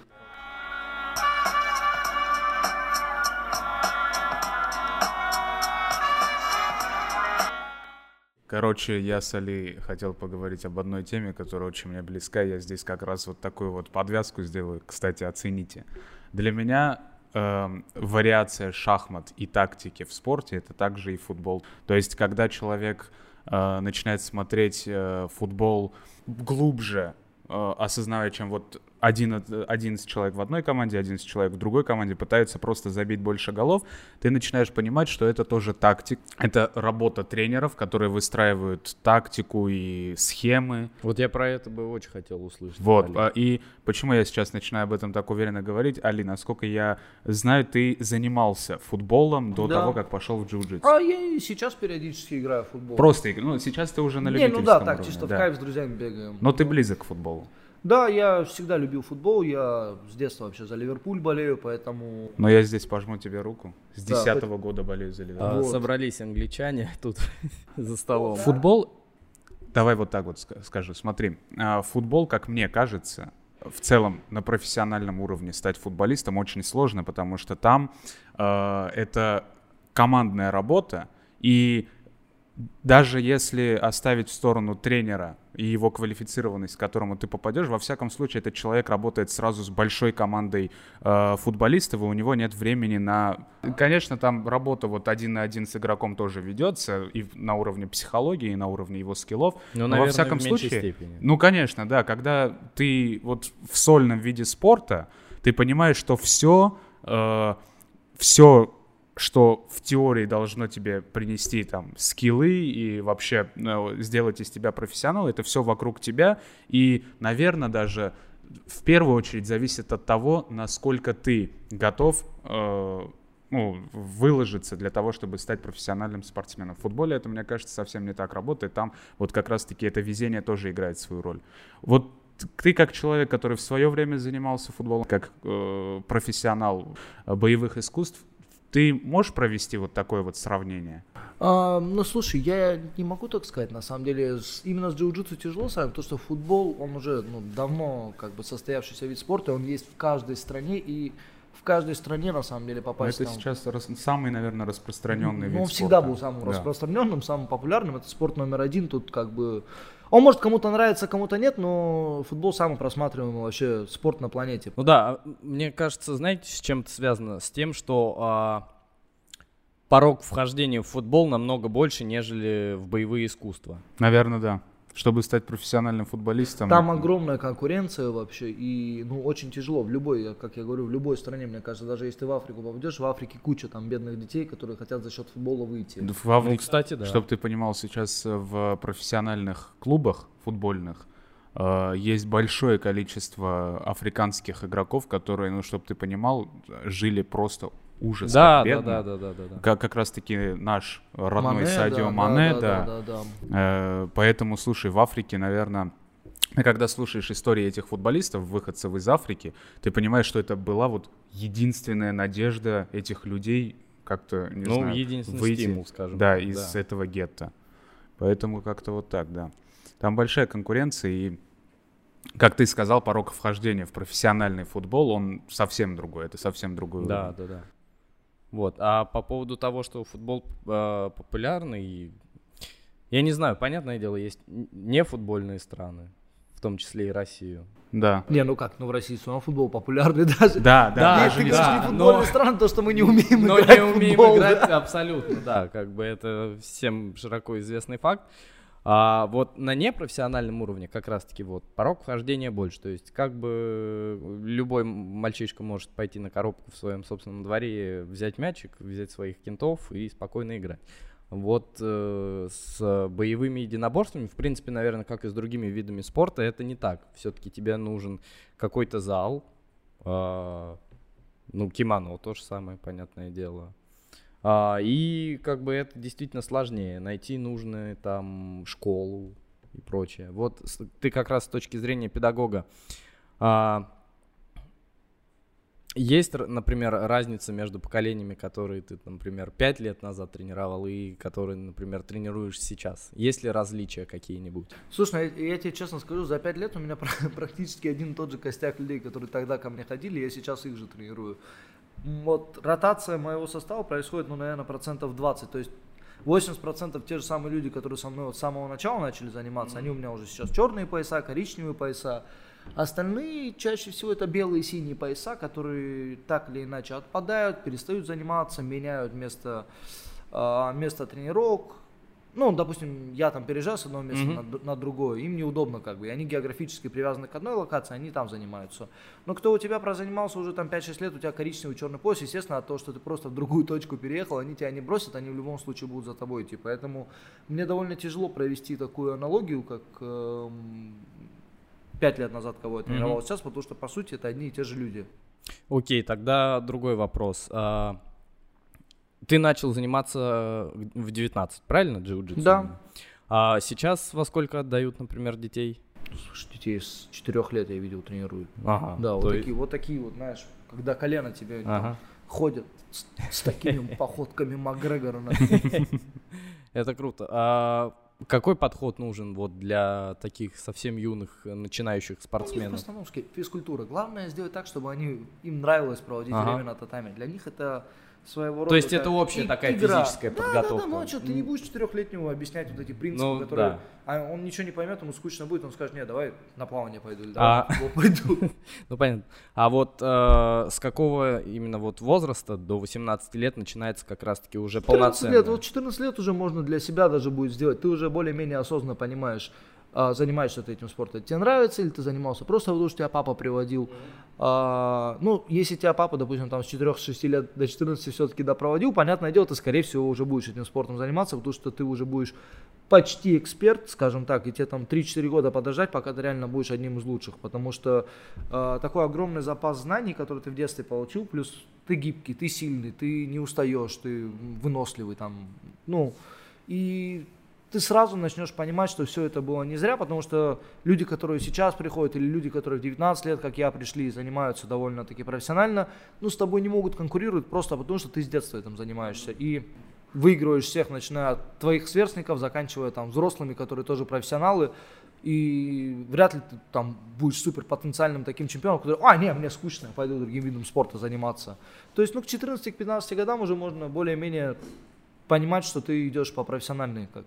Короче, я с Али хотел поговорить об одной теме, которая очень мне близка. Я здесь как раз вот такую вот подвязку сделаю. Кстати, оцените. Для меня эм, вариация шахмат и тактики в спорте это также и футбол. То есть, когда человек э, начинает смотреть э, футбол глубже, э, осознавая, чем вот один, от- 11 человек в одной команде, 11 человек в другой команде пытаются просто забить больше голов, ты начинаешь понимать, что это тоже тактик, это работа тренеров, которые выстраивают тактику и схемы. Вот я про это бы очень хотел услышать. Вот, Али. а, и почему я сейчас начинаю об этом так уверенно говорить? Али, насколько я знаю, ты занимался футболом до Да. того, как пошел в джиу-джитсу. А я и сейчас периодически играю в футбол. Просто, ну, сейчас ты уже на Не, любительском ну да, так, уровне, чисто да. в кайф с друзьями бегаем. Но ты близок к футболу. Да, я всегда любил футбол, я с детства вообще за Ливерпуль болею, поэтому... Но я здесь пожму тебе руку. С Да, 10 года болею за Ливерпуль. А, вот. Собрались англичане тут за столом. Футбол, давай вот так вот ска- скажу, смотри, а, футбол, как мне кажется, в целом на профессиональном уровне стать футболистом очень сложно, потому что там э, это командная работа, и даже если оставить в сторону тренера и его квалифицированность, к которому ты попадешь, во всяком случае этот человек работает сразу с большой командой э, футболистов, и у него нет времени на... Конечно, там работа вот один на один с игроком тоже ведется, и на уровне психологии, и на уровне его скиллов, Ну, но наверное, во всяком в случае... степени. Ну, конечно, да, когда ты вот в сольном виде спорта, ты понимаешь, что все, все, что в теории должно тебе принести там скиллы и вообще э, сделать из тебя профессионала, это все вокруг тебя. И, наверное, даже в первую очередь зависит от того, насколько ты готов э, ну, выложиться для того, чтобы стать профессиональным спортсменом. В футболе это, мне кажется, совсем не так работает. Там вот как раз-таки это везение тоже играет свою роль. Вот ты как человек, который в свое время занимался футболом, как э, профессионал боевых искусств, ты можешь провести вот такое вот сравнение? А, ну, слушай, я не могу так сказать, на самом деле, с- именно с джиу-джитсу тяжело сами, потому что футбол, он уже ну, давно как бы состоявшийся вид спорта, он есть в каждой стране, и в каждой стране на самом деле попасть. Это там. сейчас рас- самый, наверное, распространенный Ну, вид он всегда спорта. был самым Да. распространенным, самым популярным. Это спорт номер один. Тут как бы... Он может кому-то нравится, кому-то нет, но футбол самый просматриваемый вообще спорт на планете. Ну да, а, мне кажется, знаете, с чем это связано? С тем, что а, порог вхождения в футбол намного больше, нежели в боевые искусства. Наверное, да. Чтобы стать профессиональным футболистом. Там огромная конкуренция вообще, и ну очень тяжело в любой, как я говорю, в любой стране, мне кажется, даже если ты в Африку попадешь, в Африке куча там бедных детей, которые хотят за счет футбола выйти. В Ну, Африке, кстати, да. Чтобы ты понимал, сейчас э, в профессиональных клубах футбольных э, есть большое количество африканских игроков, которые, ну, чтобы ты понимал, жили просто ужас. Да, как да, да, да, да, да, да. Как, как раз-таки наш родной Мане, Садио да, Мане, да, да. да, да, да. Э, Поэтому, слушай, в Африке, наверное, когда слушаешь истории этих футболистов, выходцев из Африки, ты понимаешь, что это была вот единственная надежда этих людей как-то, не Ну, знаю, единственный выйти, стимул, скажем да, из да. этого гетто. Поэтому как-то вот так, да. Там большая конкуренция, и, как ты сказал, порог вхождения в профессиональный футбол, он совсем другой, это совсем другой Да, уровень. да, да. Вот. А по поводу того, что футбол э, популярный, я не знаю, понятное дело, есть нефутбольные страны, в том числе и Россию. Да. Не, ну как, ну в России все равно футбол популярный даже. Да, да, Да, Нет, даже ты не говоришь, да, не но- футбольная страна, то, что мы не умеем Но играть не в умеем футбол, играть, да. абсолютно, да, как бы это всем широко известный факт. А вот на непрофессиональном уровне как раз-таки вот порог вхождения больше. То есть как бы любой м- мальчишка может пойти на коробку в своем собственном дворе, взять мячик, взять своих кентов и спокойно играть. Вот э, с боевыми единоборствами, в принципе, наверное, как и с другими видами спорта, это не так. Все-таки тебе нужен какой-то зал, а, ну, кимоно то же самое, понятное дело. А, и как бы это действительно сложнее. Найти нужную там школу и прочее. Вот ты как раз с точки зрения педагога. а, есть, например, разница между поколениями, которые ты, например, пять лет назад тренировал и которые, например, тренируешь сейчас. Есть ли различия какие-нибудь? Слушай, ну, я, я тебе честно скажу, за пять лет у меня пр- практически один и тот же костяк людей, которые тогда ко мне ходили, я сейчас их же тренирую. Вот ротация моего состава происходит, ну, наверное, процентов 20, то есть 80% те же самые люди, которые со мной вот с самого начала начали заниматься, они у меня уже сейчас черные пояса, коричневые пояса. Остальные чаще всего это белые и синие пояса, которые так или иначе отпадают, перестают заниматься, меняют место, а, место тренировок. Ну, допустим, я там переезжаю с одного места Мгм. на, на другое, им неудобно как бы, и они географически привязаны к одной локации, они там занимаются. Но кто у тебя прозанимался уже там 5-6 лет, у тебя коричневый черный пояс, естественно, от того, что ты просто в другую точку переехал, они тебя не бросят, они в любом случае будут за тобой идти. Поэтому мне довольно тяжело провести такую аналогию, как эм, 5 лет назад кого я тренировал сейчас, потому что, по сути, это одни и те же люди. Окей, тогда другой вопрос. А, Ты начал заниматься в 19, правильно, джиу-джитсу? Да. А сейчас во сколько отдают, например, детей? Слушай, детей с 4 лет я видел тренируют. Ага. Да, вот то такие, вот такие вот, знаешь, когда колено тебе там Ага. ходят с, с такими походками Макгрегора. Это круто. Какой подход нужен вот для таких совсем юных э, начинающих У них в спортсменов? основном ски- физкультура. Главное сделать так, чтобы они, им нравилось проводить Ага. время на татами. Для них это своего рода... То есть это общая и- такая игра. физическая Да, Да, подготовка. да, ну а что, ты не будешь четырехлетнему объяснять вот эти принципы, Ну, которые... да. А он ничего не поймет, ему скучно будет, он скажет, нет, давай на плавание пойду, или А- давай футбол пойду. Ну понятно. А вот э, с какого именно вот возраста до 18 лет начинается как раз-таки уже 14 полноценно? лет, вот 14 лет уже можно для себя даже будет сделать. Ты уже более-менее осознанно понимаешь, а, занимаешься ты этим спортом. Тебе нравится или ты занимался просто потому, что тебя папа приводил. А, ну, если тебя папа, допустим, там с 4-6 лет до 14 все-таки допроводил, понятное дело, ты, скорее всего, уже будешь этим спортом заниматься, потому что ты уже будешь почти эксперт, скажем так, и тебе там 3-4 года подождать, пока ты реально будешь одним из лучших, потому что э, такой огромный запас знаний, который ты в детстве получил, плюс ты гибкий, ты сильный, ты не устаешь, ты выносливый там, ну, и ты сразу начнешь понимать, что все это было не зря, потому что люди, которые сейчас приходят, или люди, которые в 19 лет, как я, пришли и занимаются довольно-таки профессионально, ну, с тобой не могут конкурировать просто потому, что ты с детства этим занимаешься. И выигрываешь всех, начиная от твоих сверстников, заканчивая там взрослыми, которые тоже профессионалы. И вряд ли ты там будешь супер потенциальным таким чемпионом, который, а, не, мне скучно, я пойду другим видом спорта заниматься. То есть, ну, к 14-15 годам уже можно более-менее понимать, что ты идешь по профессиональной как,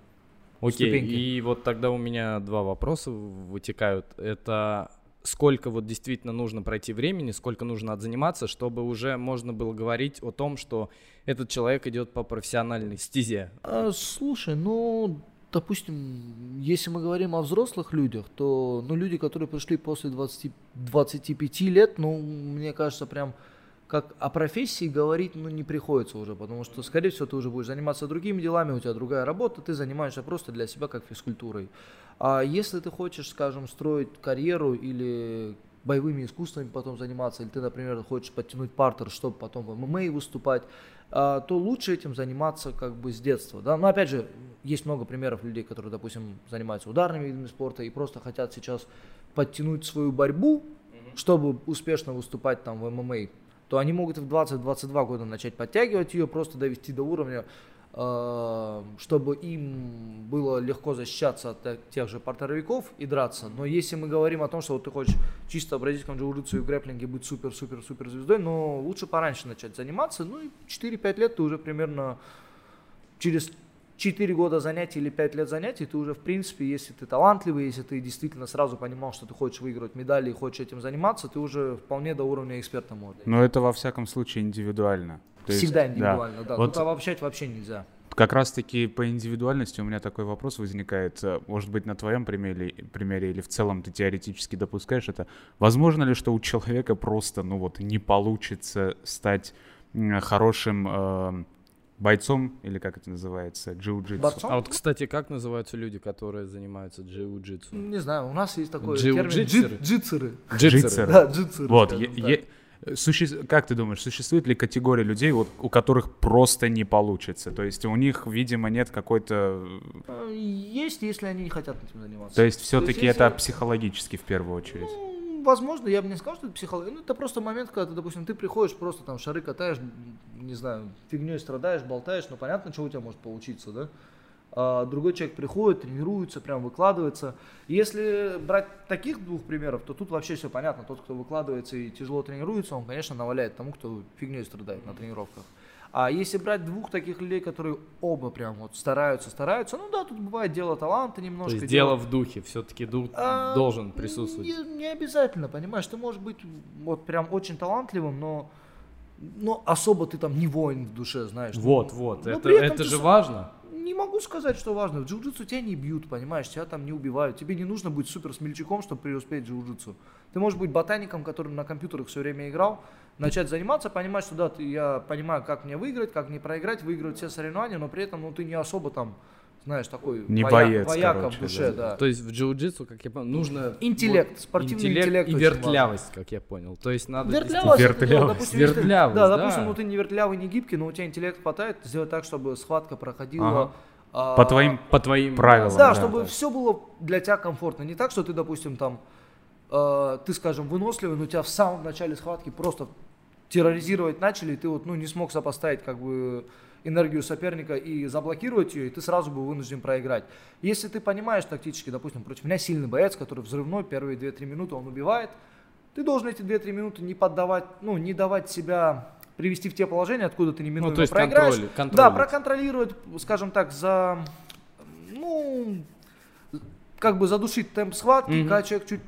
Окей, ступеньки. и вот тогда у меня два вопроса вытекают. Это сколько вот действительно нужно пройти времени, сколько нужно отзаниматься, чтобы уже можно было говорить о том, что этот человек идет по профессиональной стезе. А, слушай, ну, допустим, если мы говорим о взрослых людях, то, ну, люди, которые пришли после 20, 25 лет, ну, мне кажется, прям как о профессии говорить, ну, не приходится уже, потому что, скорее всего, ты уже будешь заниматься другими делами, у тебя другая работа, ты занимаешься просто для себя как физкультурой. А если ты хочешь, скажем, строить карьеру или боевыми искусствами потом заниматься, или ты, например, хочешь подтянуть партер, чтобы потом в ММА выступать, а, то лучше этим заниматься как бы с детства. Да? Но опять же, есть много примеров людей, которые, допустим, занимаются ударными видами спорта и просто хотят сейчас подтянуть свою борьбу, чтобы успешно выступать там в ММА, то они могут в 20-22 года начать подтягивать ее, просто довести до уровня, э, чтобы им было легко защищаться от те- тех же портеровиков и драться. Но если мы говорим о том, что вот ты хочешь чисто в бразильском джиу-джитсу и в грэпплинге быть супер-супер-супер звездой, но лучше пораньше начать заниматься, ну и 4-5 лет ты уже примерно через 4 года занятий или 5 лет занятий, ты уже, в принципе, если ты талантливый, если ты действительно сразу понимал, что ты хочешь выигрывать медали и хочешь этим заниматься, ты уже вполне до уровня эксперта можешь. Но это во всяком случае индивидуально. То есть, Всегда да. индивидуально, да. Вот Тут обобщать вообще нельзя. Как раз-таки по индивидуальности у меня такой вопрос возникает. Может быть, на твоем примере, примере или в целом ты теоретически допускаешь это. Возможно ли, что у человека просто, ну вот, не получится стать хорошим э, бойцом, или как это называется, джиу-джитсу? Борцом? А вот, кстати, как называются люди, которые занимаются джиу-джитсу? Не знаю, у нас есть такой Джиу-джитсеры? термин джит- джитсеры. Джитсеры. Да, джитсеры. Вот, суще- как ты думаешь, существует ли категория людей, вот, у которых просто не получится? То есть у них, видимо, нет какой-то... Э, Есть, если они не хотят этим заниматься. То есть все-таки если- это психологически в первую очередь. Возможно, я бы не сказал, что это психология. Ну, это просто момент, когда ты, допустим, ты приходишь, просто там шары катаешь, не знаю, фигней страдаешь, болтаешь, ну, понятно, что у тебя может получиться, да? А другой человек приходит, тренируется, прям выкладывается. Если брать таких двух примеров, то тут вообще все понятно. Тот, кто выкладывается и тяжело тренируется, он, конечно, наваляет тому, кто фигней страдает на тренировках. А если брать двух таких людей, которые оба прям вот стараются, стараются, ну да, тут бывает дело таланта То немножко. есть дело в духе, все-таки дух а, должен присутствовать. Не, не обязательно, понимаешь, ты можешь быть вот прям очень талантливым, но, но особо ты там не воин в душе, знаешь. Вот, вот, но это, это же сам- важно. Не могу сказать, что важно. В джиу-джитсу тебя не бьют, понимаешь, тебя там не убивают. Тебе не нужно быть супер смельчаком, чтобы преуспеть в джиу-джитсу. Ты можешь быть ботаником, который на компьютерах все время играл, начать заниматься, понимать, что да, ты, я понимаю, как мне выиграть, как мне проиграть, выиграть все соревнования, но при этом ну, ты не особо там, знаешь, такой Не воя- боец, вояка короче, в душе, да. да. То есть в джиу-джитсу, как я понял, нужно... Интеллект, вот спортивный интеллект и очень вертлявость, как я понял. То есть надо... Вертлявость, это, Вертлявость. ну, допустим, Вертлявость, да, да. допустим, ну ты не вертлявый, не гибкий, но у тебя интеллект хватает сделать так, чтобы схватка проходила. Ага. а, По твоим По твоим Правилам, Да, да, чтобы да. все было для тебя комфортно. Не так, что ты, допустим, там, э, ты, скажем, выносливый, но тебя в самом начале схватки просто терроризировать начали, и ты вот, ну, не смог сопоставить, как бы, энергию соперника и заблокировать ее, и ты сразу был вынужден проиграть. Если ты понимаешь тактически, допустим, против меня сильный боец, который взрывной, первые 2-3 минуты он убивает, ты должен эти 2-3 минуты не поддавать, ну, не давать себя привести в те положения, откуда ты неминуемо Ну, то есть проиграешь. контроль- контроль. Да, проконтролировать, скажем так, за, ну, как бы задушить темп схватки, Мгм. когда человек чуть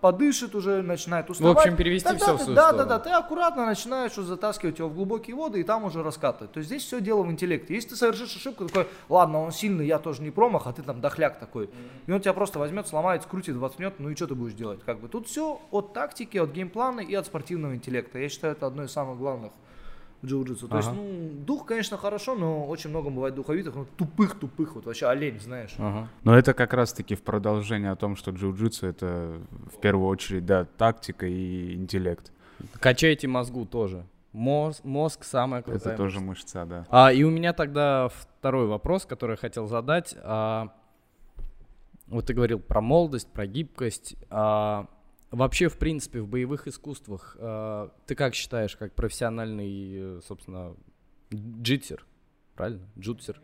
подышит уже, начинает В уставать. общем, перевести Тогда все в ты- свою да, сторону. да, да, ты аккуратно начинаешь уже затаскивать его в глубокие воды и там уже раскатывать. То есть здесь все дело в интеллекте. Если ты совершишь ошибку, такой, ладно, он сильный, я тоже не промах, а ты там дохляк такой. И он тебя просто возьмет, сломает, скрутит, воткнет, ну и что ты будешь делать? Как бы тут все от тактики, от геймплана и от спортивного интеллекта. Я считаю, это одно из самых главных в джиу-джитсу. То есть, Ага. ну, дух, конечно, хорошо, но очень много бывает духовитых, ну, тупых-тупых, вот вообще олень, знаешь. Ага. Но это как раз-таки в продолжение о том, что джиу-джитсу это в первую очередь, да, тактика и интеллект. Качайте мозгу тоже. Мозг, мозг самая крутая это тоже мышца. мышца, да. А, и у меня тогда второй вопрос, который я хотел задать. А, вот ты говорил про молодость, про гибкость. А, вообще, в принципе, в боевых искусствах, а, ты как считаешь, как профессиональный, э, собственно, джитсер, правильно? Джутсер.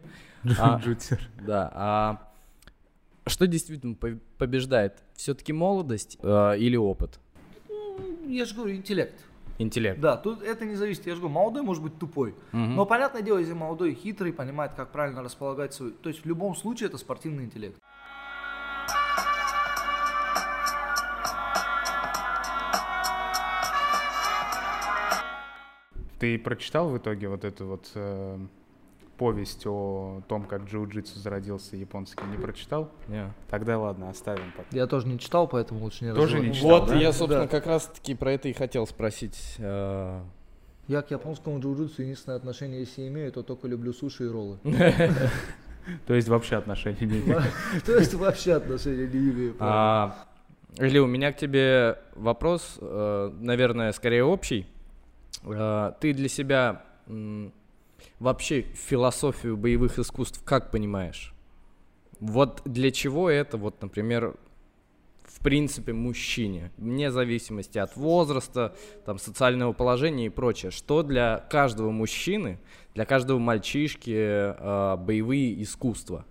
А, Джутсер. да. А что действительно по- побеждает? Все-таки молодость э, или опыт? Ну, Я же говорю, интеллект. Интеллект. Да, тут это не зависит. Я же говорю, молодой может быть тупой. Но понятное дело, если молодой хитрый, понимает, как правильно располагать свой... То есть в любом случае это спортивный интеллект. Ты прочитал в итоге вот эту вот э, повесть о том, как джиу-джитсу зародился японский? Не прочитал? Не. Тогда ладно, оставим пока. Я тоже не читал, поэтому лучше не Тоже не читал, Вот, да? я, собственно, Да. как раз-таки про это и хотел спросить. э, Я к японскому джиу-джитсу единственное отношение, если имею, то только люблю суши и роллы. То есть вообще отношений не имеет. То есть вообще отношения не имею. правда. А, Или у меня к тебе вопрос, э, наверное, скорее общий. Э, Ты для себя вообще философию боевых искусств как понимаешь? Вот для чего это, вот, например, в принципе, мужчине, вне зависимости от возраста, там, социального положения и прочее, что для каждого мужчины, для каждого мальчишки э, боевые искусства?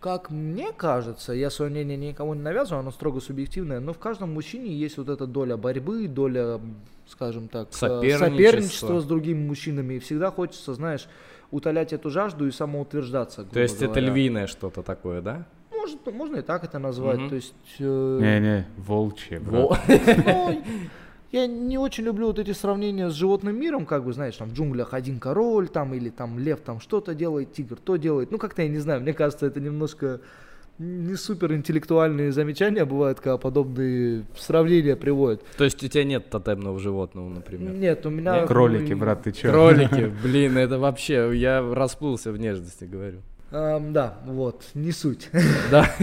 Как мне кажется, я свое мнение никому не навязываю, оно строго субъективное, но в каждом мужчине есть вот эта доля борьбы, доля, скажем так, э, Соперничества. соперничества с другими мужчинами. И всегда хочется, знаешь, утолять эту жажду и самоутверждаться. То есть это говоря. львиное что-то такое, да? Может, можно и так это назвать. Мгм. То есть, э, Не-не, волчье, брат. Я не очень люблю вот эти сравнения с животным миром, как бы, знаешь, там в джунглях один король, там, или там лев там что-то делает, тигр то делает. Ну, как-то я не знаю, мне кажется, это немножко не супер интеллектуальные замечания бывают, когда подобные сравнения приводят. То есть у тебя нет тотемного животного, например? Нет, у меня... Кролики, ну, брат, ты чё? Кролики, блин, это вообще, я расплылся в нежности, говорю. Эм, да, вот, не суть. Да.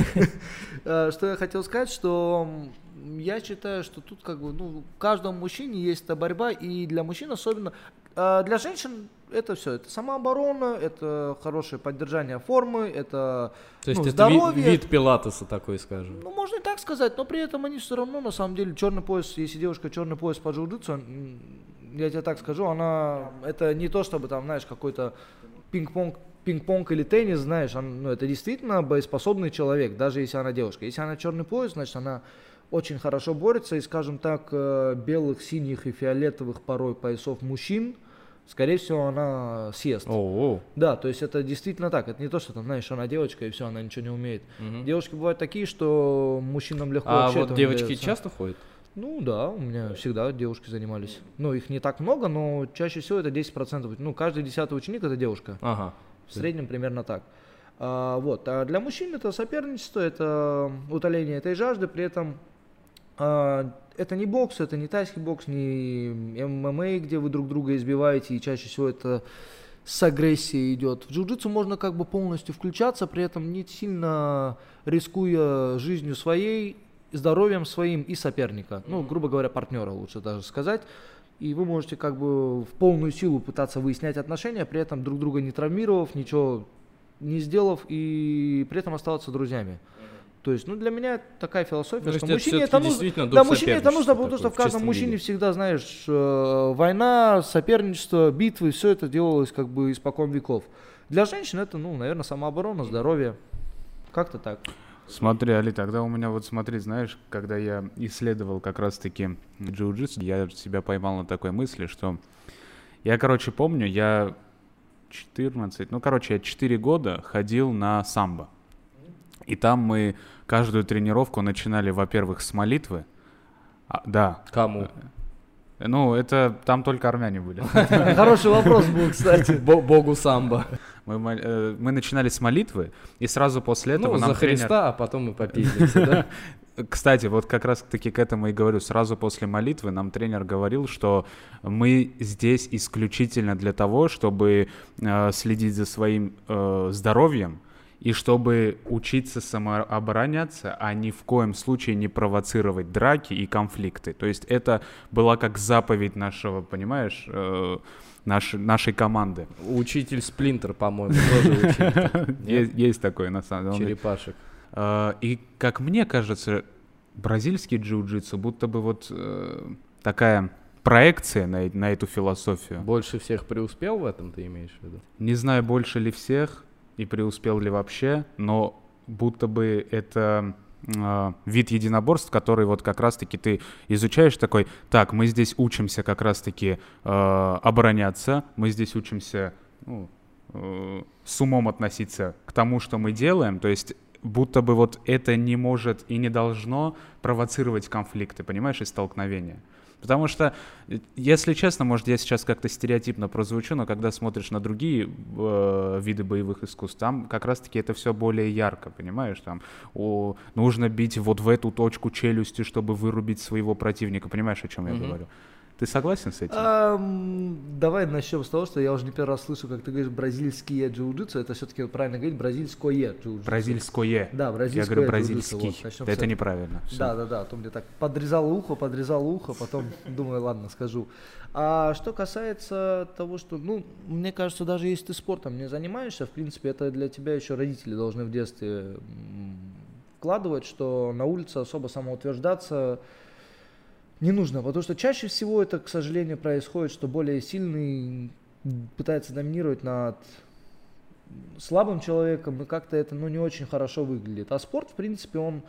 Э, Что я хотел сказать, что я считаю, что тут как бы, ну, в каждом мужчине есть эта борьба, и для мужчин особенно, а для женщин это все, это самооборона, это хорошее поддержание формы, это То есть ну, это здоровье. вид пилатеса такой, скажем. Ну, можно и так сказать, но при этом они все равно, на самом деле, черный пояс, если девушка черный пояс по джиу-джитсу, я тебе так скажу, она, это не то, чтобы там, знаешь, какой-то пинг-понг, пинг-понг или теннис, знаешь, он- ну, это действительно боеспособный человек, даже если она девушка. Если она черный пояс, значит, она очень хорошо борется, и, скажем так, э, белых, синих и фиолетовых порой поясов мужчин, скорее всего, она съест. О, Да, то есть это действительно так. Это не то, что там, знаешь, она девочка и все, она ничего не умеет. Мгм. Девушки бывают такие, что мужчинам легко А вот девочки дается. часто ходят? Ну да, у меня всегда девушки занимались. Ну, их не так много, но чаще всего это 10%. Ну, каждый десятый ученик это девушка. Ага. В среднем примерно так. А, вот. А для мужчин это соперничество, это утоление этой жажды, при этом это не бокс, это не тайский бокс, не ММА, где вы друг друга избиваете, и чаще всего это с агрессией идет. В джиу-джитсу можно как бы полностью включаться, при этом не сильно рискуя жизнью своей, здоровьем своим и соперника. Ну, грубо говоря, партнера лучше даже сказать. И вы можете как бы в полную силу пытаться выяснять отношения, при этом друг друга не травмировав, ничего не сделав и при этом оставаться друзьями. То есть, ну, для меня такая философия, есть что мужчине это нужно. Да, мужчине это нужно, потому что в каждом мужчине виде. всегда, знаешь, э, война, соперничество, битвы, все это делалось как бы испокон веков. Для женщин это, ну, наверное, самооборона, здоровье. Как-то так. Смотри, Али, тогда у меня вот смотри, знаешь, когда я исследовал как раз-таки джиу-джитсу, я себя поймал на такой мысли, что я, короче, помню, я 14, ну, короче, я 4 года ходил на самбо. И там мы каждую тренировку начинали, во-первых, с молитвы. А, да, Кому? ну, это там только армяне были. Хороший вопрос был, кстати. Бо- Богу самбо. Мы, э, мы начинали с молитвы, и сразу после этого Ну, нам за тренер- Христа, а потом мы попиздимся, да? Кстати, вот как раз таки к этому и говорю. Сразу после молитвы нам тренер говорил, что мы здесь исключительно для того, чтобы э, следить за своим э, здоровьем и чтобы учиться самообороняться, а ни в коем случае не провоцировать драки и конфликты. То есть это была как заповедь нашего, понимаешь, э, наш- нашей команды. Учитель Сплинтер, по-моему, тоже учитель. Есть, такое на самом деле. Черепашек. А, И, как мне кажется, бразильский джиу-джитсу будто бы вот э, такая проекция на, э- на эту философию. Больше всех преуспел в этом, ты имеешь в виду? Не знаю, больше ли всех и преуспел ли вообще, но будто бы это э, вид единоборств, который вот как раз-таки ты изучаешь такой, так, мы здесь учимся как раз-таки э, обороняться, мы здесь учимся ну, э, с умом относиться к тому, что мы делаем, то есть будто бы вот это не может и не должно провоцировать конфликты, понимаешь, и столкновения. Потому что, э, если честно, может, я сейчас как-то стереотипно прозвучу, но когда смотришь на другие э, виды боевых искусств, там как раз-таки это все более ярко, понимаешь? Там о, нужно бить вот в эту точку челюсти, чтобы вырубить своего противника. Понимаешь, о чем я Мгм. говорю? Ты согласен с этим? Ам, давай начнем с того, что я уже не первый раз слышу, как ты говоришь бразильские джиу-джитсу. Это все-таки правильно говорить бразильское джиу-джитсу. Бразильское. Да, Я бразильское говорю джиу-джитсу. бразильский. Вот, с это неправильно. Всё. Да, да, да. А то мне так подрезало ухо, подрезало ухо, потом думаю, ладно, скажу. А что касается того, что, ну, мне кажется, даже если ты спортом не занимаешься, в принципе, это для тебя еще родители должны в детстве вкладывать, что на улице особо самоутверждаться не нужно, потому что чаще всего это, к сожалению, происходит, что более сильный пытается доминировать над слабым человеком, и как-то это, ну, не очень хорошо выглядит. А спорт, в принципе, он,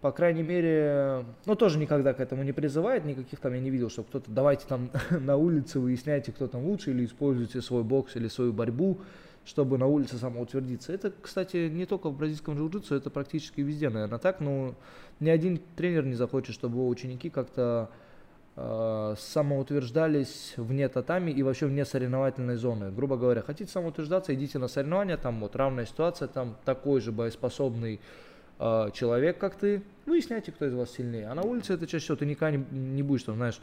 по крайней мере, ну, тоже никогда к этому не призывает, никаких там я не видел, что кто-то, давайте там на улице выясняйте, кто там лучше, или используйте свой бокс или свою борьбу, чтобы на улице самоутвердиться. Это, кстати, не только в бразильском джиу-джитсу, это практически везде, наверное, так, но ни один тренер не захочет, чтобы его ученики как-то э, самоутверждались вне татами и вообще вне соревновательной зоны. Грубо говоря, хотите самоутверждаться, идите на соревнования, там вот равная ситуация, там такой же боеспособный э, человек, как ты, выясняйте, кто из вас сильнее. А на улице это чаще всего ты никогда не, не будешь, там, знаешь,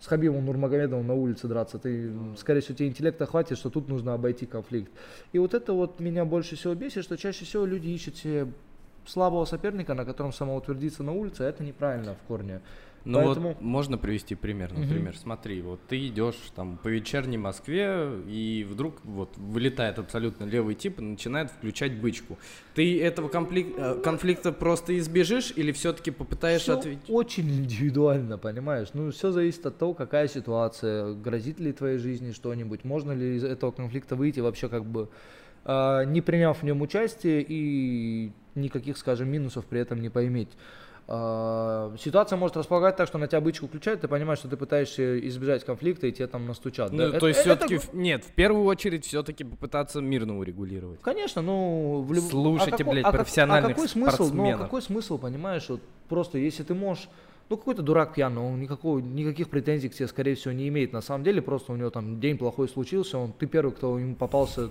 с Хабибом Нурмагомедовым на улице драться. Ты, скорее всего, тебе интеллекта хватит, что тут нужно обойти конфликт. И вот это вот меня больше всего бесит, что чаще всего люди ищут себе слабого соперника, на котором самоутвердиться на улице, а это неправильно в корне. Ну Поэтому- вот можно привести пример, например, смотри, вот ты идешь там по вечерней Москве, и вдруг вот вылетает абсолютно левый тип и начинает включать бычку. Ты этого комплик- э, конфликта просто избежишь или все-таки попытаешься Всё ответить? очень индивидуально, понимаешь? Ну, все зависит от того, какая ситуация, грозит ли твоей жизни что-нибудь, можно ли из этого конфликта выйти вообще как бы а, не приняв в нем участие и никаких, скажем, минусов при этом не поиметь. А, Ситуация может располагать так, что на тебя бычку включают, ты понимаешь, что ты пытаешься избежать конфликта, и тебе там настучат. Ну, Да, то это- есть это- все-таки нет, в первую очередь все-таки попытаться мирно урегулировать. Конечно, ну... В люб- Слушайте, блядь, как- профессиональных а какой смысл, ну, спортсменов. какой смысл, понимаешь, вот просто если ты можешь... Ну, какой-то дурак пьяный, он никакого, никаких претензий к тебе, скорее всего, не имеет. На самом деле, просто у него там день плохой случился, он, ты первый, кто ему попался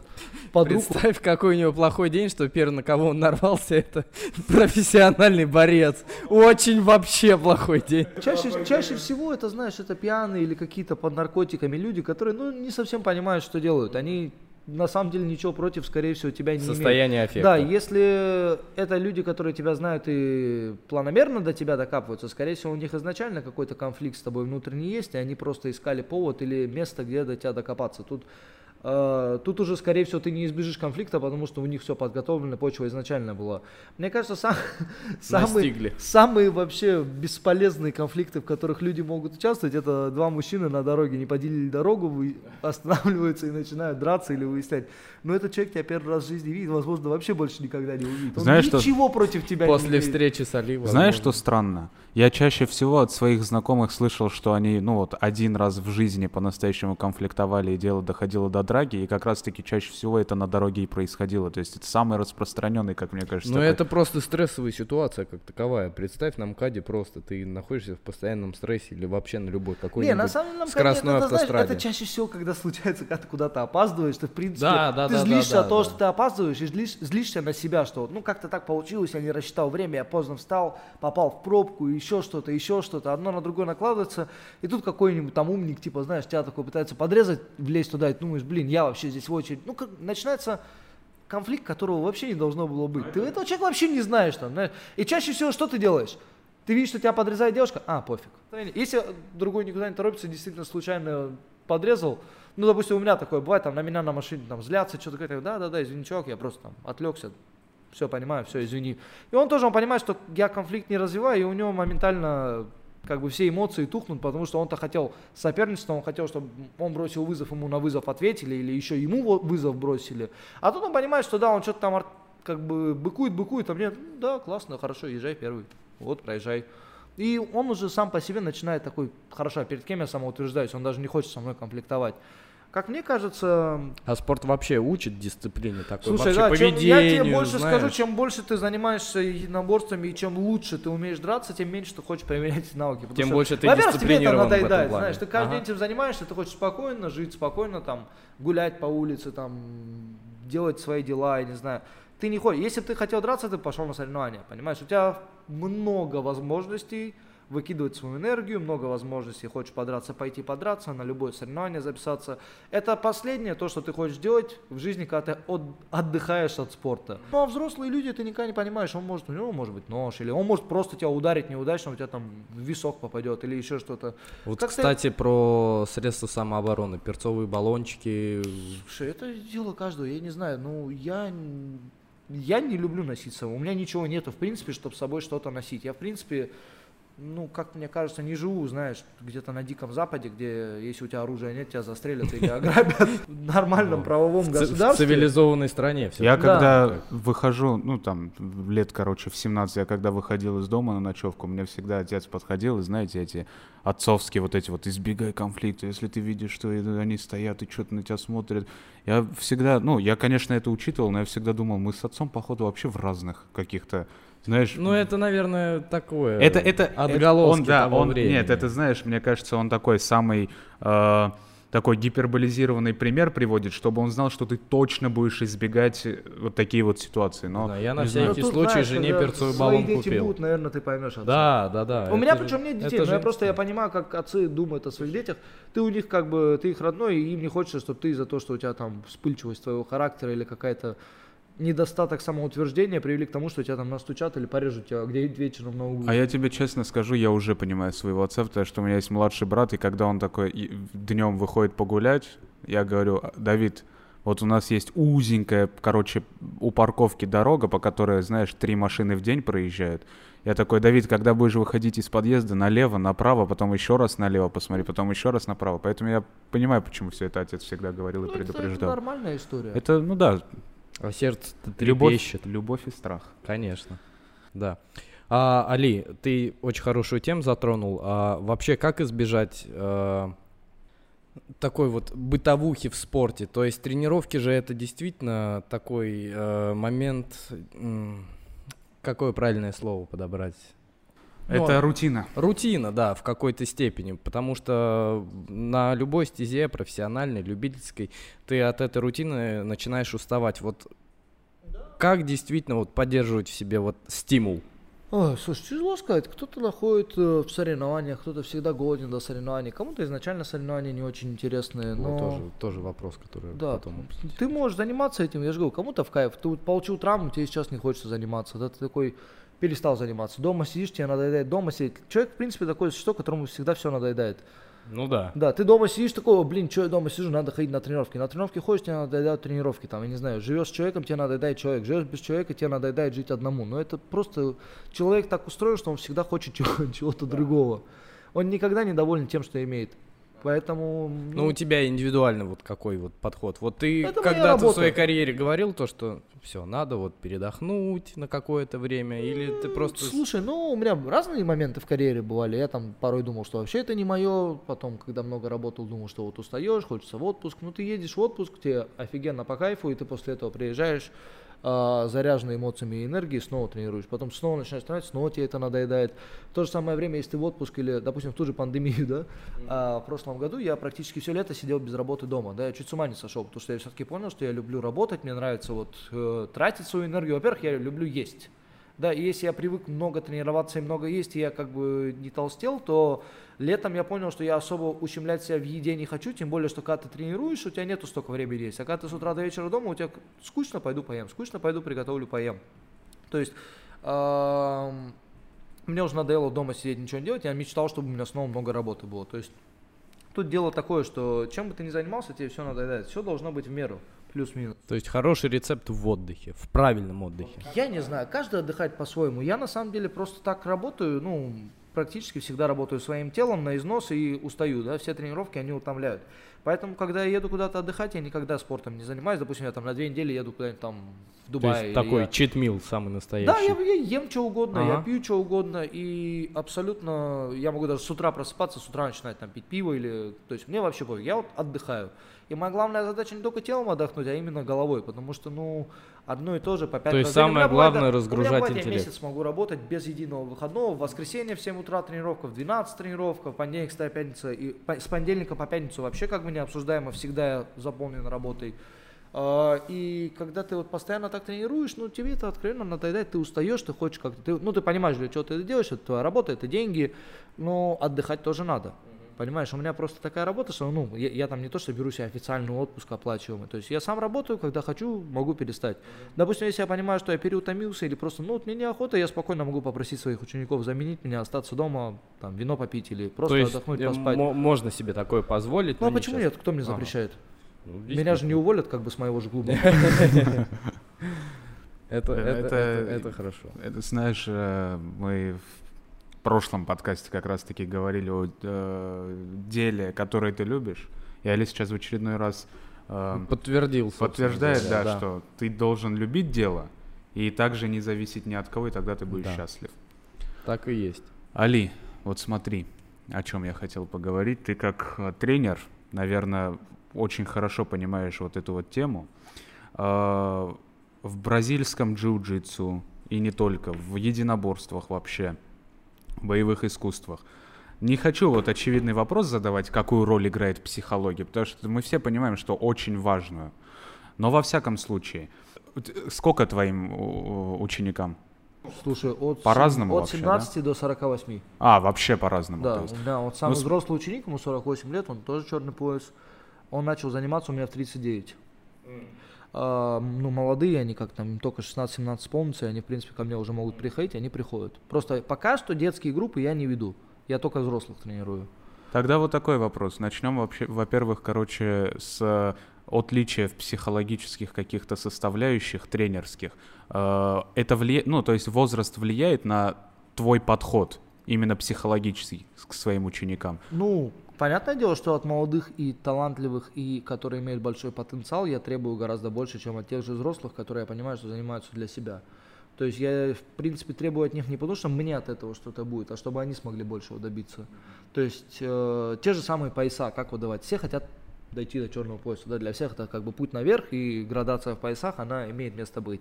под руку. Представь, какой у него плохой день, что первый, на кого он нарвался, это профессиональный борец. Очень вообще плохой день. Чаще, чаще всего это, знаешь, это пьяные или какие-то под наркотиками люди, которые, ну, не совсем понимают, что делают. Они на самом деле ничего против, скорее всего, тебя не имеют. Состояние аффекта. Да, если это люди, которые тебя знают и планомерно до тебя докапываются, скорее всего, у них изначально какой-то конфликт с тобой внутренний есть, и они просто искали повод или место, где до тебя докопаться. Тут, тут уже, скорее всего, ты не избежишь конфликта, потому что у них все подготовлено, почва изначально была. Мне кажется, сам, самые, самые вообще бесполезные конфликты, в которых люди могут участвовать, это два мужчины на дороге не поделили дорогу, вы- останавливаются и начинают драться или выяснять. Но этот человек тебя первый раз в жизни видит, возможно, вообще больше никогда не увидит. Он Знаешь, что- ничего против тебя не После имеет. встречи с Али. Знаешь, что странно? Я чаще всего от своих знакомых слышал, что они, ну вот, один раз в жизни по-настоящему конфликтовали, и дело доходило до драки, и как раз-таки чаще всего это на дороге и происходило. То есть это самый распространенный, как мне кажется, Ну такой- это просто стрессовая ситуация как таковая. Представь, на МКАДе просто ты находишься в постоянном стрессе или вообще на любой Не, какой-нибудь на самом деле, скоростной это, знаешь, это чаще всего, когда случается, когда ты куда-то опаздываешь, ты, в принципе, Да, да, ты да, злишься да, от того, да. что ты опаздываешь, и злишь- злишься на себя, что вот, ну как-то так получилось, я не рассчитал время, я поздно встал, попал в пробку, еще что-то, еще что-то, одно на другое накладывается, и тут какой-нибудь там умник, типа, знаешь, тебя такой пытается подрезать, влезть туда, и ты думаешь, блин, я вообще здесь в очередь. Ну, как, начинается конфликт, которого вообще не должно было быть. Ты этого человека вообще не знаешь там, знаешь. И чаще всего что ты делаешь? Ты видишь, что тебя подрезает девушка, а, пофиг. Если другой никуда не торопится, действительно случайно подрезал, ну, допустим, у меня такое бывает, там, на меня на машине там злятся, что-то говорят, да-да-да, извини, чувак, я просто там отвлекся, все понимаю, все, извини. И он тоже, он понимает, что я конфликт не развиваю, и у него моментально как бы все эмоции тухнут, потому что он-то хотел соперничества, он хотел, чтобы он бросил вызов, ему на вызов ответили, или еще ему вызов бросили. А тут он понимает, что да, он что-то там как бы быкует, быкует, а мне, «Ну да, классно, хорошо, езжай первый, вот, проезжай. И он уже сам по себе начинает такой, хорошо, а перед кем я самоутверждаюсь, он даже не хочет со мной комплектовать. Как мне кажется, А спорт вообще учит дисциплине такой Слушай, вообще да, чем- поведению, я тебе больше знаешь. скажу, чем больше ты занимаешься единоборствами и чем лучше ты умеешь драться, тем меньше ты хочешь проверять эти навыки. Потому Тем что, больше ты Во-первых, тебе это дисциплинирован в этом надоедает, плане. знаешь, ты каждый Ага. день этим занимаешься, ты хочешь спокойно жить, спокойно там гулять по улице, там делать свои дела, я не знаю. Ты не хочешь. Если бы ты хотел драться, ты пошел на соревнования, понимаешь? У тебя много возможностей выкидывать свою энергию, много возможностей, хочешь подраться, пойти подраться, на любое соревнование записаться. Это последнее, то, что ты хочешь делать в жизни, когда ты от- отдыхаешь от спорта. Ну, а взрослые люди, ты никогда не понимаешь, он может, у него может быть нож, или он может просто тебя ударить неудачно, у тебя там висок попадет, или еще что-то. Вот, Как-то- кстати, про средства самообороны, перцовые баллончики. Слушай, это дело каждого, я не знаю, ну, я, я не люблю носить с собой, у меня ничего нету, в принципе, чтобы с собой что-то носить. Я, в принципе, ну, как мне кажется, не живу, знаешь, где-то на Диком Западе, где, если у тебя оружия нет, тебя застрелят или ограбят в нормальном правовом В ц- в государстве. цивилизованной стране. Я Да. когда выхожу, ну там лет, короче, в 17, я когда выходил из дома на ночевку, мне всегда отец подходил, и знаете, эти отцовские вот эти вот избегай конфликта, если ты видишь, что они стоят и что-то на тебя смотрят. Я всегда, ну, я, конечно, это учитывал, но я всегда думал, мы с отцом, походу, вообще в разных каких-то, знаешь... Ну, это, наверное, такое. Это, это, отголоски он, да, того он, времени. Нет, это, знаешь, мне кажется, он такой самый э, такой гиперболизированный пример приводит, чтобы он знал, что ты точно будешь избегать э, вот такие вот ситуации. Но Да, я на всякий знаю. Ну, тут, случай знаешь, жене перцовый свои баллон дети купил. будут, наверное, ты поймешь отца. Да, да, да. У меня это причем же- нет детей, но же я просто я понимаю, как отцы думают о своих детях. Ты у них как бы, ты их родной, и им не хочется, чтобы ты из-за того, что у тебя там вспыльчивость твоего характера или какая-то недостаток самоутверждения привели к тому, что тебя там настучат или порежут тебя где-нибудь вечером на углу. А я тебе честно скажу, я уже понимаю своего отца, потому что у меня есть младший брат, и когда он такой днем выходит погулять, я говорю, «А, Давид, вот у нас есть узенькая, короче, у парковки дорога, по которой, знаешь, три машины в день проезжают. Я такой, Давид, когда будешь выходить из подъезда, налево, направо, потом еще раз налево посмотри, потом еще раз направо. Поэтому я понимаю, почему все это отец всегда говорил и Ну, это предупреждал. нормальная история. Это, ну да, А сердце любовь, трепещет. любовь и страх. Конечно, да. А, Али, ты очень хорошую тему затронул. А вообще, как избежать э, такой вот бытовухи в спорте? То есть тренировки же это действительно такой э, момент... какое правильное слово подобрать? Ну, Это рутина. Рутина, да, в какой-то степени, потому что на любой стезе, профессиональной, любительской, ты от этой рутины начинаешь уставать. Вот как действительно вот поддерживать в себе вот стимул? Ой, слушай, тяжело сказать. Кто-то находит э, в соревнованиях, кто-то всегда голоден до соревнований. Кому-то изначально соревнования не очень интересные, но... Вот тоже, тоже вопрос, который Да, потом... ты можешь заниматься этим, я же говорю, кому-то в кайф. Ты вот получил травму, тебе сейчас не хочется заниматься. Да, ты такой перестал заниматься. Дома сидишь, тебе надоедает дома сидеть. Человек, в принципе, такое существо, которому всегда все надоедает. Ну да. Да, ты дома сидишь такого, блин, что я дома сижу, надо ходить на тренировки. На тренировки ходишь, тебе надоедают тренировки, там, я не знаю, живешь с человеком, тебе надоедает человек, живешь без человека, тебе надоедает жить одному. Но это просто человек так устроен, что он всегда хочет чего- чего-то другого. Он никогда не доволен тем, что имеет. Поэтому... Ну, у тебя индивидуально вот какой вот подход. Вот ты когда-то в своей карьере говорил то, что все, надо вот передохнуть на какое-то время, или ты просто... Слушай, ну, у меня разные моменты в карьере бывали. Я там порой думал, что вообще это не мое. Потом, когда много работал, думал, что вот устаешь, хочется в отпуск. Ну, ты едешь в отпуск, тебе офигенно по кайфу, и ты после этого приезжаешь заряженный эмоциями и энергией, снова тренируешь. Потом снова начинаешь тренировать, снова тебе это надоедает. В то же самое время, если ты в отпуск или, допустим, в ту же пандемию, да, а, в прошлом году я практически все лето сидел без работы дома, да, я чуть с ума не сошел, потому что я все-таки понял, что я люблю работать, мне нравится вот э, тратить свою энергию. Во-первых, я люблю есть. Да, и если я привык много тренироваться и много есть, и я как бы не толстел, то летом я понял, что я особо ущемлять себя в еде не хочу, тем более, что когда ты тренируешь, у тебя нету столько времени есть. А когда ты с утра до вечера дома, у тебя скучно, пойду поем, скучно, пойду приготовлю, поем. То есть мне уже надоело дома сидеть, ничего не делать, я мечтал, чтобы у меня снова много работы было. То есть тут дело такое, что чем бы ты ни занимался, тебе все надоедает. Все должно быть в меру, плюс-минус. То есть хороший рецепт в отдыхе, в правильном отдыхе. Я не знаю, каждый отдыхает по-своему. Я на самом деле просто так работаю, ну, практически всегда работаю своим телом на износ и устаю, да, все тренировки, они утомляют. Поэтому, когда я еду куда-то отдыхать, я никогда спортом не занимаюсь. Допустим, я там на две недели еду куда-нибудь там в То Дубае. есть такой я- читмил самый настоящий. Да, я, я ем что угодно, я Ага. пью что угодно, и абсолютно, я могу даже с утра просыпаться, с утра начинать там пить пиво, или, то есть мне вообще пофиг, я вот отдыхаю. И моя главная задача не только телом отдохнуть, а именно головой, потому что, ну, одно и то же по пять То есть самое главное да, разгружать у меня бывает, интеллект. Я месяц могу работать без единого выходного, в воскресенье в 7 утра тренировка, в 12 тренировка, в понедельник, среда, пятница, и по- с понедельника по пятницу вообще как бы не обсуждаемо, всегда я заполнен работой. А, И когда ты вот постоянно так тренируешь, ну тебе это откровенно надоедает, ты устаешь, ты хочешь как-то, ты, ну ты понимаешь, для чего ты это делаешь, это твоя работа, это деньги, но отдыхать тоже надо. Понимаешь, у меня просто такая работа, что ну, я, я там не то, что беру себе официальный отпуск оплачиваемый. То есть я сам работаю, когда хочу, могу перестать. Допустим, если я понимаю, что я переутомился или просто, ну, вот мне неохота, я спокойно могу попросить своих учеников заменить меня, остаться дома, там, вино попить или просто То есть отдохнуть, э, поспать. мо- можно себе такое позволить. Ну, а почему часто. нет? Кто мне Ага. запрещает? Ну, Меня же не уволят как бы с моего же клуба. Это, Э, это, это- это- это хорошо. Это, знаешь, э, мы в прошлом подкасте как раз-таки говорили о э, деле, которое ты любишь. И Али сейчас в очередной раз э, Подтвердил. подтверждает, говоря, да, что ты должен любить дело и также не зависеть ни от кого, и тогда ты будешь Да. счастлив. Так и есть. Али, вот смотри, о чем я хотел поговорить. Ты как э, тренер, наверное, очень хорошо понимаешь вот эту вот тему. Э, В бразильском джиу-джитсу и не только, в единоборствах вообще, боевых искусствах. Не хочу вот очевидный вопрос задавать, какую роль играет психология, потому что мы все понимаем, что очень важную. Но во всяком случае, э, сколько твоим ученикам? Слушай, от, По-разному от вообще, 17 до 48. А, вообще по-разному. Да, то есть. у меня вот самый Ну, взрослый ученик, ему 48 лет, он тоже черный пояс. Он начал заниматься у меня в 39. А, ну, молодые, они как там, только 16-17 исполнится, и они, в принципе, ко мне уже могут приходить, они приходят. Просто пока что детские группы я не веду. Я только взрослых тренирую. Тогда вот такой вопрос. Начнем вообще, во-первых, короче, с э, отличия в психологических каких-то составляющих тренерских. Э, Это влияет, ну, то есть возраст влияет на твой подход именно психологический к своим ученикам. Ну, понятное дело, что от молодых и талантливых, и которые имеют большой потенциал, я требую гораздо больше, чем от тех же взрослых, которые я понимаю, что занимаются для себя. То есть я, в принципе, требую от них не потому, что мне от этого что-то будет, а чтобы они смогли большего добиться. То есть э, те же самые пояса, как выдавать. Все хотят дойти до черного пояса. Да? Для всех это как бы путь наверх, и градация в поясах, она имеет место быть.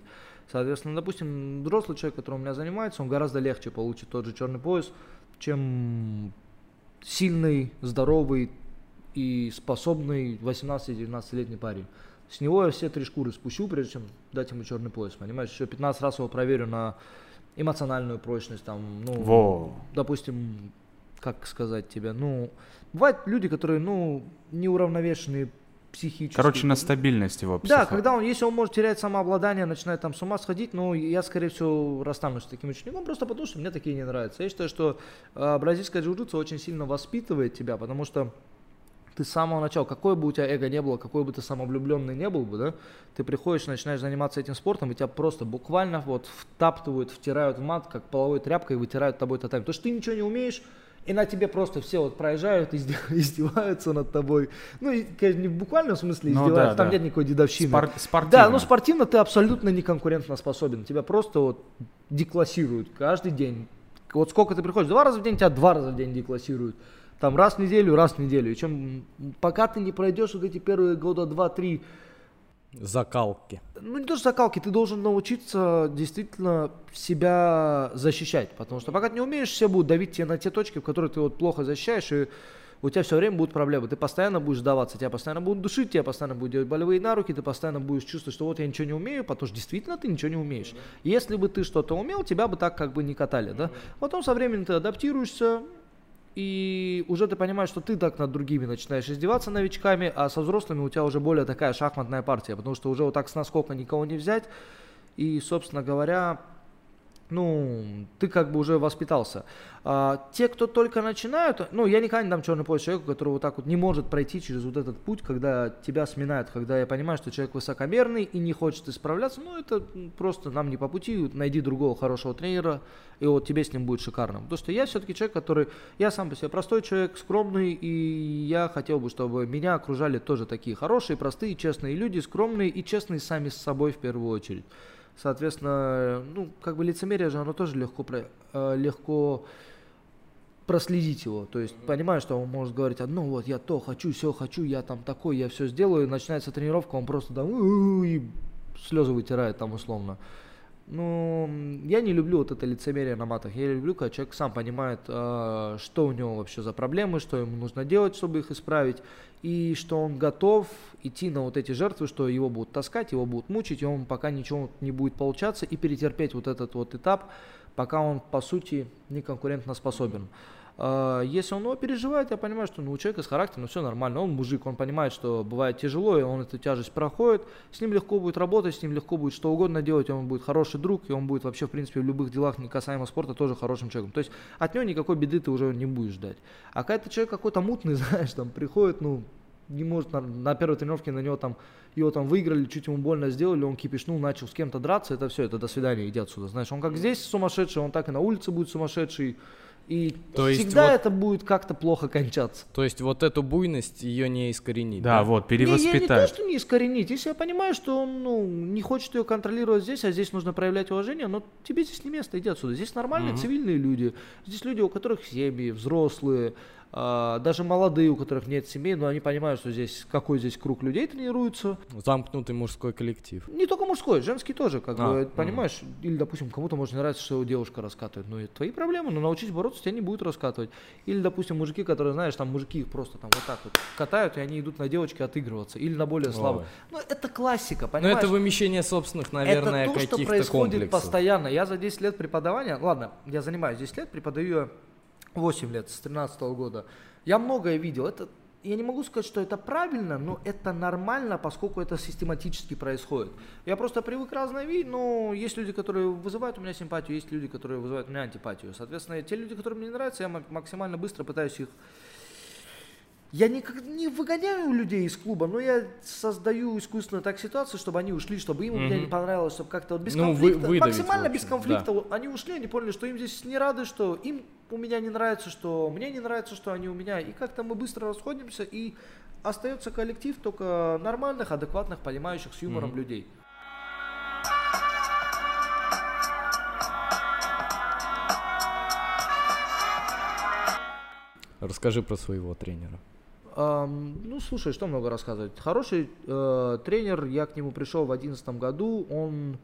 Соответственно, допустим, взрослый человек, который у меня занимается, он гораздо легче получит тот же черный пояс, чем сильный, здоровый и способный 18-19-летний парень. С него я все три шкуры спущу, прежде чем дать ему черный пояс, понимаешь? Еще 15 раз его проверю на эмоциональную прочность, там, ну, Во. допустим, как сказать тебе, ну, бывают люди, которые, ну, неуравновешенные психически. Короче, на стабильность его Да, психо- когда он, если он может терять самообладание, начинает там с ума сходить, ну, я, скорее всего, расстанусь с таким учеником, просто потому что мне такие не нравятся. Я считаю, что э, бразильская джиу-джитсу очень сильно воспитывает тебя, потому что ты с самого начала, какое бы у тебя эго не было, какой бы ты самовлюбленный не был бы, да, ты приходишь, начинаешь заниматься этим спортом, и тебя просто буквально вот втаптывают, втирают в мат, как половой тряпкой, и вытирают тобой татами. Потому что ты ничего не умеешь, и на тебе просто все вот проезжают, изде- издеваются над тобой. Ну, и, конечно, не в буквальном смысле Ну издеваются, да, там да. нет никакой дедовщины. Спор- спортивно. Да, ну спортивно ты абсолютно не конкурентно способен. Тебя просто вот деклассируют каждый день. Вот сколько ты приходишь, два раза в день, тебя два раза в день деклассируют. Там раз в неделю, раз в неделю. И чем, пока ты не пройдешь вот эти первые года два-три, Закалки. ну не то что закалки, ты должен научиться действительно себя защищать. Потому что пока ты не умеешь, все будут давить тебе на те точки, в которые ты вот плохо защищаешь, и у тебя все время будут проблемы. Ты постоянно будешь сдаваться, тебя постоянно будут душить, тебя постоянно будут делать болевые на руки, ты постоянно будешь чувствовать, что вот я ничего не умею, потому что действительно ты ничего не умеешь. Если бы ты что-то умел, тебя бы так как бы не катали, да? Потом со временем ты адаптируешься, и уже ты понимаешь, что ты так над другими начинаешь издеваться новичками, а со взрослыми у тебя уже более такая шахматная партия, потому что уже вот так с наскока никого не взять. И, собственно говоря, ну, ты как бы уже воспитался. А, те, кто только начинают, ну, я никогда не дам черный пояс человеку, который вот так вот не может пройти через вот этот путь, когда тебя сминают, когда я понимаю, что человек высокомерный и не хочет исправляться, ну, это просто нам не по пути, найди другого хорошего тренера, и вот тебе с ним будет шикарно. Потому что я все-таки человек, который, я сам по себе простой человек, скромный, и я хотел бы, чтобы меня окружали тоже такие хорошие, простые, честные люди, скромные и честные сами с собой в первую очередь. Соответственно, ну, как бы лицемерие же, оно тоже легко, э, легко проследить его. То есть понимаю, что он может говорить одно, вот я то хочу, все хочу, я там такой, я все сделаю, и начинается тренировка, он просто там и слезы вытирает там условно. Ну, я не люблю вот это лицемерие на матах. Я люблю, когда человек сам понимает, э, что у него вообще за проблемы, что ему нужно делать, чтобы их исправить, и что он готов идти на вот эти жертвы, что его будут таскать, его будут мучить, и он пока ничего не будет получаться, и перетерпеть вот этот вот этап, пока он, по сути, не конкурентно способен. А, если он его переживает, я понимаю, что ну, у человека с характером ну, все нормально. Он мужик, он понимает, что бывает тяжело, и он эту тяжесть проходит. С ним легко будет работать, с ним легко будет что угодно делать, он будет хороший друг, и он будет вообще, в принципе, в любых делах, не касаемо спорта, тоже хорошим человеком. То есть от него никакой беды ты уже не будешь ждать. А когда ты человек какой-то мутный, знаешь, там приходит, ну, не может на, на первой тренировке на него там его там выиграли, чуть ему больно сделали, он кипишнул, начал с кем-то драться, это все, это до свидания, иди отсюда. Знаешь, он как здесь сумасшедший, он так и на улице будет сумасшедший. И то всегда вот, это будет как-то плохо кончаться. То есть вот эту буйность ее не искоренить. Да, да? вот, перевоспитать. Не, не, не то, что не искоренить. Если я понимаю, что он ну, не хочет ее контролировать здесь, а здесь нужно проявлять уважение, но тебе здесь не место, иди отсюда. Здесь нормальные угу. цивильные люди. Здесь люди, у которых семьи, взрослые, даже молодые, у которых нет семей, но они понимают, что здесь какой здесь круг людей тренируется. Замкнутый мужской коллектив. Не только мужской, женский тоже, как а, бы, понимаешь, угу. или, допустим, кому-то может нравиться, что девушка раскатывает, ну, это твои проблемы, но научись бороться, тебя не будет раскатывать. Или, допустим, мужики, которые, знаешь, там мужики их просто там вот так вот катают, и они идут на девочки отыгрываться, или на более слабых. Ну, это классика, понимаешь? Ну, это вымещение собственных, наверное, каких-то Это то, что происходит комплексов. постоянно. Я за 10 лет преподавания, ладно, я занимаюсь 10 лет, преподаю 8 лет, с 13 года. Я многое видел. Это, я не могу сказать, что это правильно, но это нормально, поскольку это систематически происходит. Я просто привык разное видеть, но есть люди, которые вызывают у меня симпатию, есть люди, которые вызывают у меня антипатию. Соответственно, те люди, которые мне нравятся, я максимально быстро пытаюсь их я не, не выгоняю людей из клуба, но я создаю искусственно так ситуацию, чтобы они ушли, чтобы им mm-hmm. меня не понравилось, чтобы как-то вот без ну, конфликта, вы, максимально без конфликта. Да. Они ушли, они поняли, что им здесь не рады, что им у меня не нравится, что мне не нравится, что они у меня. И как-то мы быстро расходимся, и остается коллектив только нормальных, адекватных, понимающих с юмором mm-hmm. людей. Расскажи про своего тренера. Um, ну, слушай, что много рассказывать. Хороший э, тренер, я к нему пришел в 2011 году, он...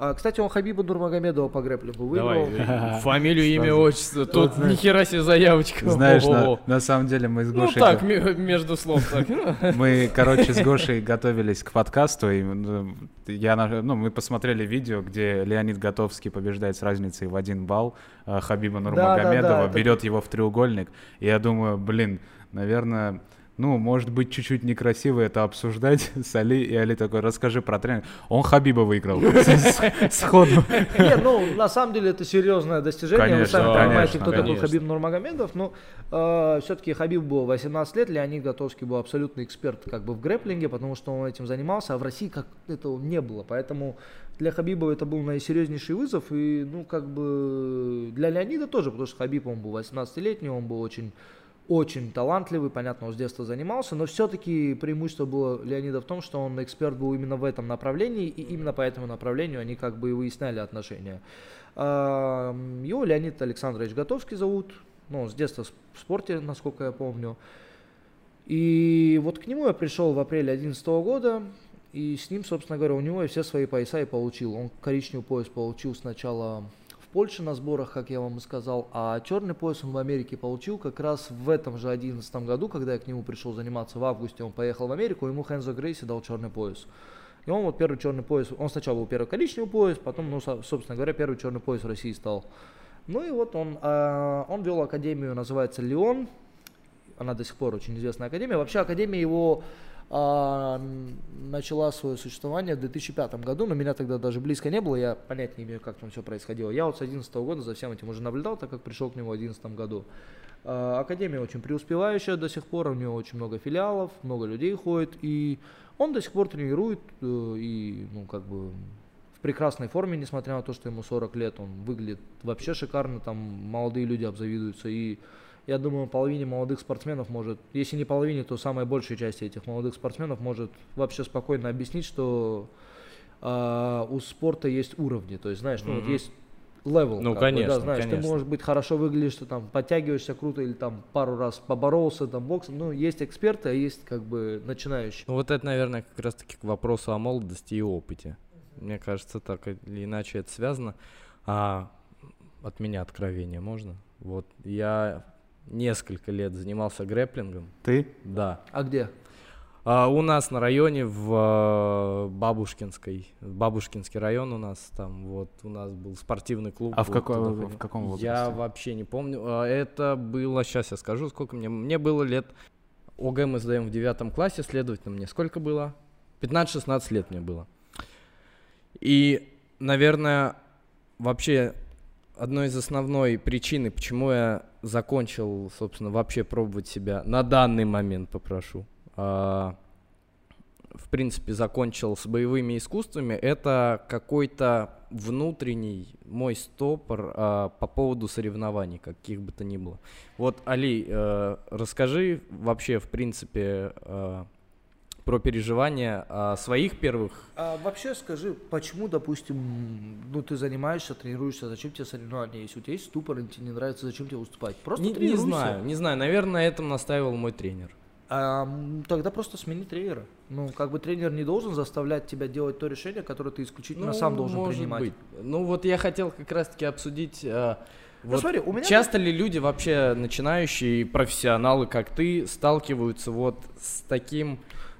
А, кстати, он Хабиба Нурмагомедова по грэплингу выиграл. Давай, фамилию, имя, отчество. Тут ни хера себе заявочка. Знаешь, на, на самом деле мы с ну Гошей... Ну так, между слов так. Мы, короче, с Гошей готовились к подкасту, и ну, я, ну, мы посмотрели видео, где Леонид Готовский побеждает с разницей в один балл а Хабиба Нурмагомедова, берет его в треугольник, и я думаю, блин, наверное, ну, может быть, чуть-чуть некрасиво это обсуждать с Али, и Али такой, расскажи про тренинг. Он Хабиба выиграл сходу. Не, ну, на самом деле это серьезное достижение. Вы сами понимаете, кто такой Хабиб Нурмагомедов. Но э, все-таки Хабиб был 18 лет, Леонид Готовский был абсолютный эксперт как бы в грэплинге, потому что он этим занимался, а в России как этого не было. Поэтому для Хабиба это был наисерьезнейший вызов, и, ну, как бы для Леонида тоже, потому что Хабиб, он был 18-летний, он был очень очень талантливый, понятно, он с детства занимался, но все-таки преимущество было Леонида в том, что он эксперт был именно в этом направлении, и именно по этому направлению они как бы и выясняли отношения. Его Леонид Александрович Готовский зовут, ну, он с детства в спорте, насколько я помню. И вот к нему я пришел в апреле 2011 года, и с ним, собственно говоря, у него я все свои пояса и получил. Он коричневый пояс получил сначала Польше на сборах, как я вам и сказал, а черный пояс он в Америке получил как раз в этом же 2011 году, когда я к нему пришел заниматься в августе, он поехал в Америку, ему Хэнзо Грейси дал черный пояс. И он вот первый черный пояс, он сначала был первый коричневый пояс, потом, ну, собственно говоря, первый черный пояс в России стал. Ну и вот он, э, он вел академию, называется Леон, она до сих пор очень известная академия. Вообще академия его а, начала свое существование в 2005 году, но меня тогда даже близко не было, я понять не имею, как там все происходило. Я вот с 2011 года за всем этим уже наблюдал, так как пришел к нему в 2011 году. А, Академия очень преуспевающая до сих пор, у него очень много филиалов, много людей ходит, и он до сих пор тренирует, э, и, ну, как бы, в прекрасной форме, несмотря на то, что ему 40 лет, он выглядит вообще шикарно, там молодые люди обзавидуются, и я думаю, половине молодых спортсменов может, если не половине, то самой большей части этих молодых спортсменов может вообще спокойно объяснить, что а, у спорта есть уровни, то есть, знаешь, ну, вот Мгм. есть level, Ну, как бы, конечно, да, знаешь, конечно. ты можешь быть хорошо выглядишь, что там подтягиваешься круто или там пару раз поборолся там боксом, ну, есть эксперты, а есть как бы начинающие. Ну вот это, наверное, как раз-таки к вопросу о молодости и опыте. Мне кажется, так или иначе это связано. А от меня откровение можно? Вот я несколько лет занимался грэплингом, Ты? да. А где? А у нас на районе в э, Бабушкинской, Бабушкинский район у нас там вот у нас был спортивный клуб. А в, вот какой- туда в каком возрасте? Я вообще не помню. А, Это было, сейчас я скажу, сколько мне. Мне было лет, ОГЭ мы сдаем в девятом классе, следовательно, мне сколько было? 15-16 лет мне было. И, наверное, вообще одной из основной причины, почему я закончил, собственно, вообще пробовать себя на данный момент, попрошу, а, в принципе, закончил с боевыми искусствами, это какой-то внутренний мой стопор а, по поводу соревнований, каких бы то ни было. Вот, Али, э, расскажи вообще, в принципе, э, про переживания о своих первых А вообще скажи, почему, допустим, ну ты занимаешься, тренируешься, зачем тебе соревнования? Если у тебя есть ступор, и тебе не нравится, зачем тебе выступать? Просто не, не знаю, не знаю. Наверное, этому настаивал мой тренер. А, тогда просто смени тренера. Ну, как бы тренер не должен заставлять тебя делать то решение, которое ты исключительно сам должен Ну, может принимать. быть. Ну вот я хотел как раз-таки обсудить. э, Ну, вот смотри, у меня часто ли люди вообще начинающие профессионалы, как ты, сталкиваются вот с таким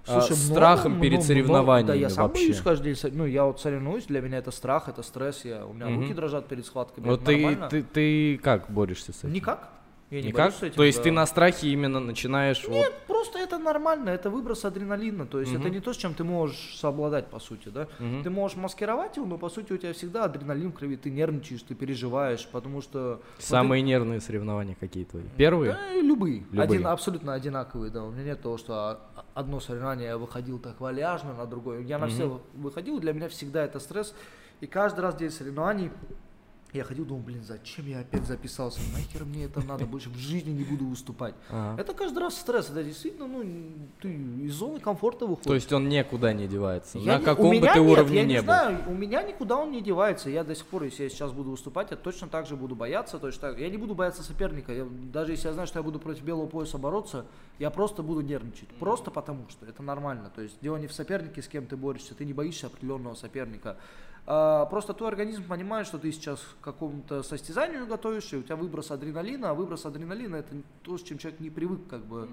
Слушай, много, страхом много, перед много. соревнованиями Да, я сам вообще? боюсь каждый день. Ну, я вот соревнуюсь, для меня это страх, это стресс. Я, у меня Мгм. руки дрожат перед схватками. Это ты, нормально. ты, ты как борешься с этим? Никак. Я не Никак? этим, То есть да. ты на страхе именно начинаешь вот... Нет, просто это нормально, это выброс адреналина, то есть это Мгм. не то, с чем ты можешь совладать, по сути, да. Мгм. Ты можешь маскировать его, но по сути у тебя всегда адреналин в крови, ты нервничаешь, ты переживаешь, потому что... ну, ты- Самые нервные соревнования какие твои? Первые? Да, любые. Любые. Один, абсолютно одинаковые, да. У меня нет того, что одно соревнование я выходил так вальяжно, на другое. Я на Мгм. все выходил, для меня всегда это стресс. И каждый раз день соревнований я ходил, думал, блин, зачем я опять записался? Нахер мне это надо, больше в жизни не буду выступать. Ага. Это каждый раз стресс, это действительно, ну, ты из зоны комфорта выходишь. То есть он никуда не девается. Я на не- каком бы ты нет, уровне я не не был. знаю, у меня никуда он не девается. Я до сих пор, если я сейчас буду выступать, я точно так же буду бояться. Точно так. Я не буду бояться соперника. Я- даже если я знаю, что я буду против белого пояса бороться, я просто буду нервничать. Просто потому что это нормально. То есть дело не в сопернике, с кем ты борешься. Ты не боишься определенного соперника. А, просто твой организм понимает, что ты сейчас к какому-то состязанию готовишься, и у тебя выброс адреналина, а выброс адреналина это то, с чем человек не привык как бы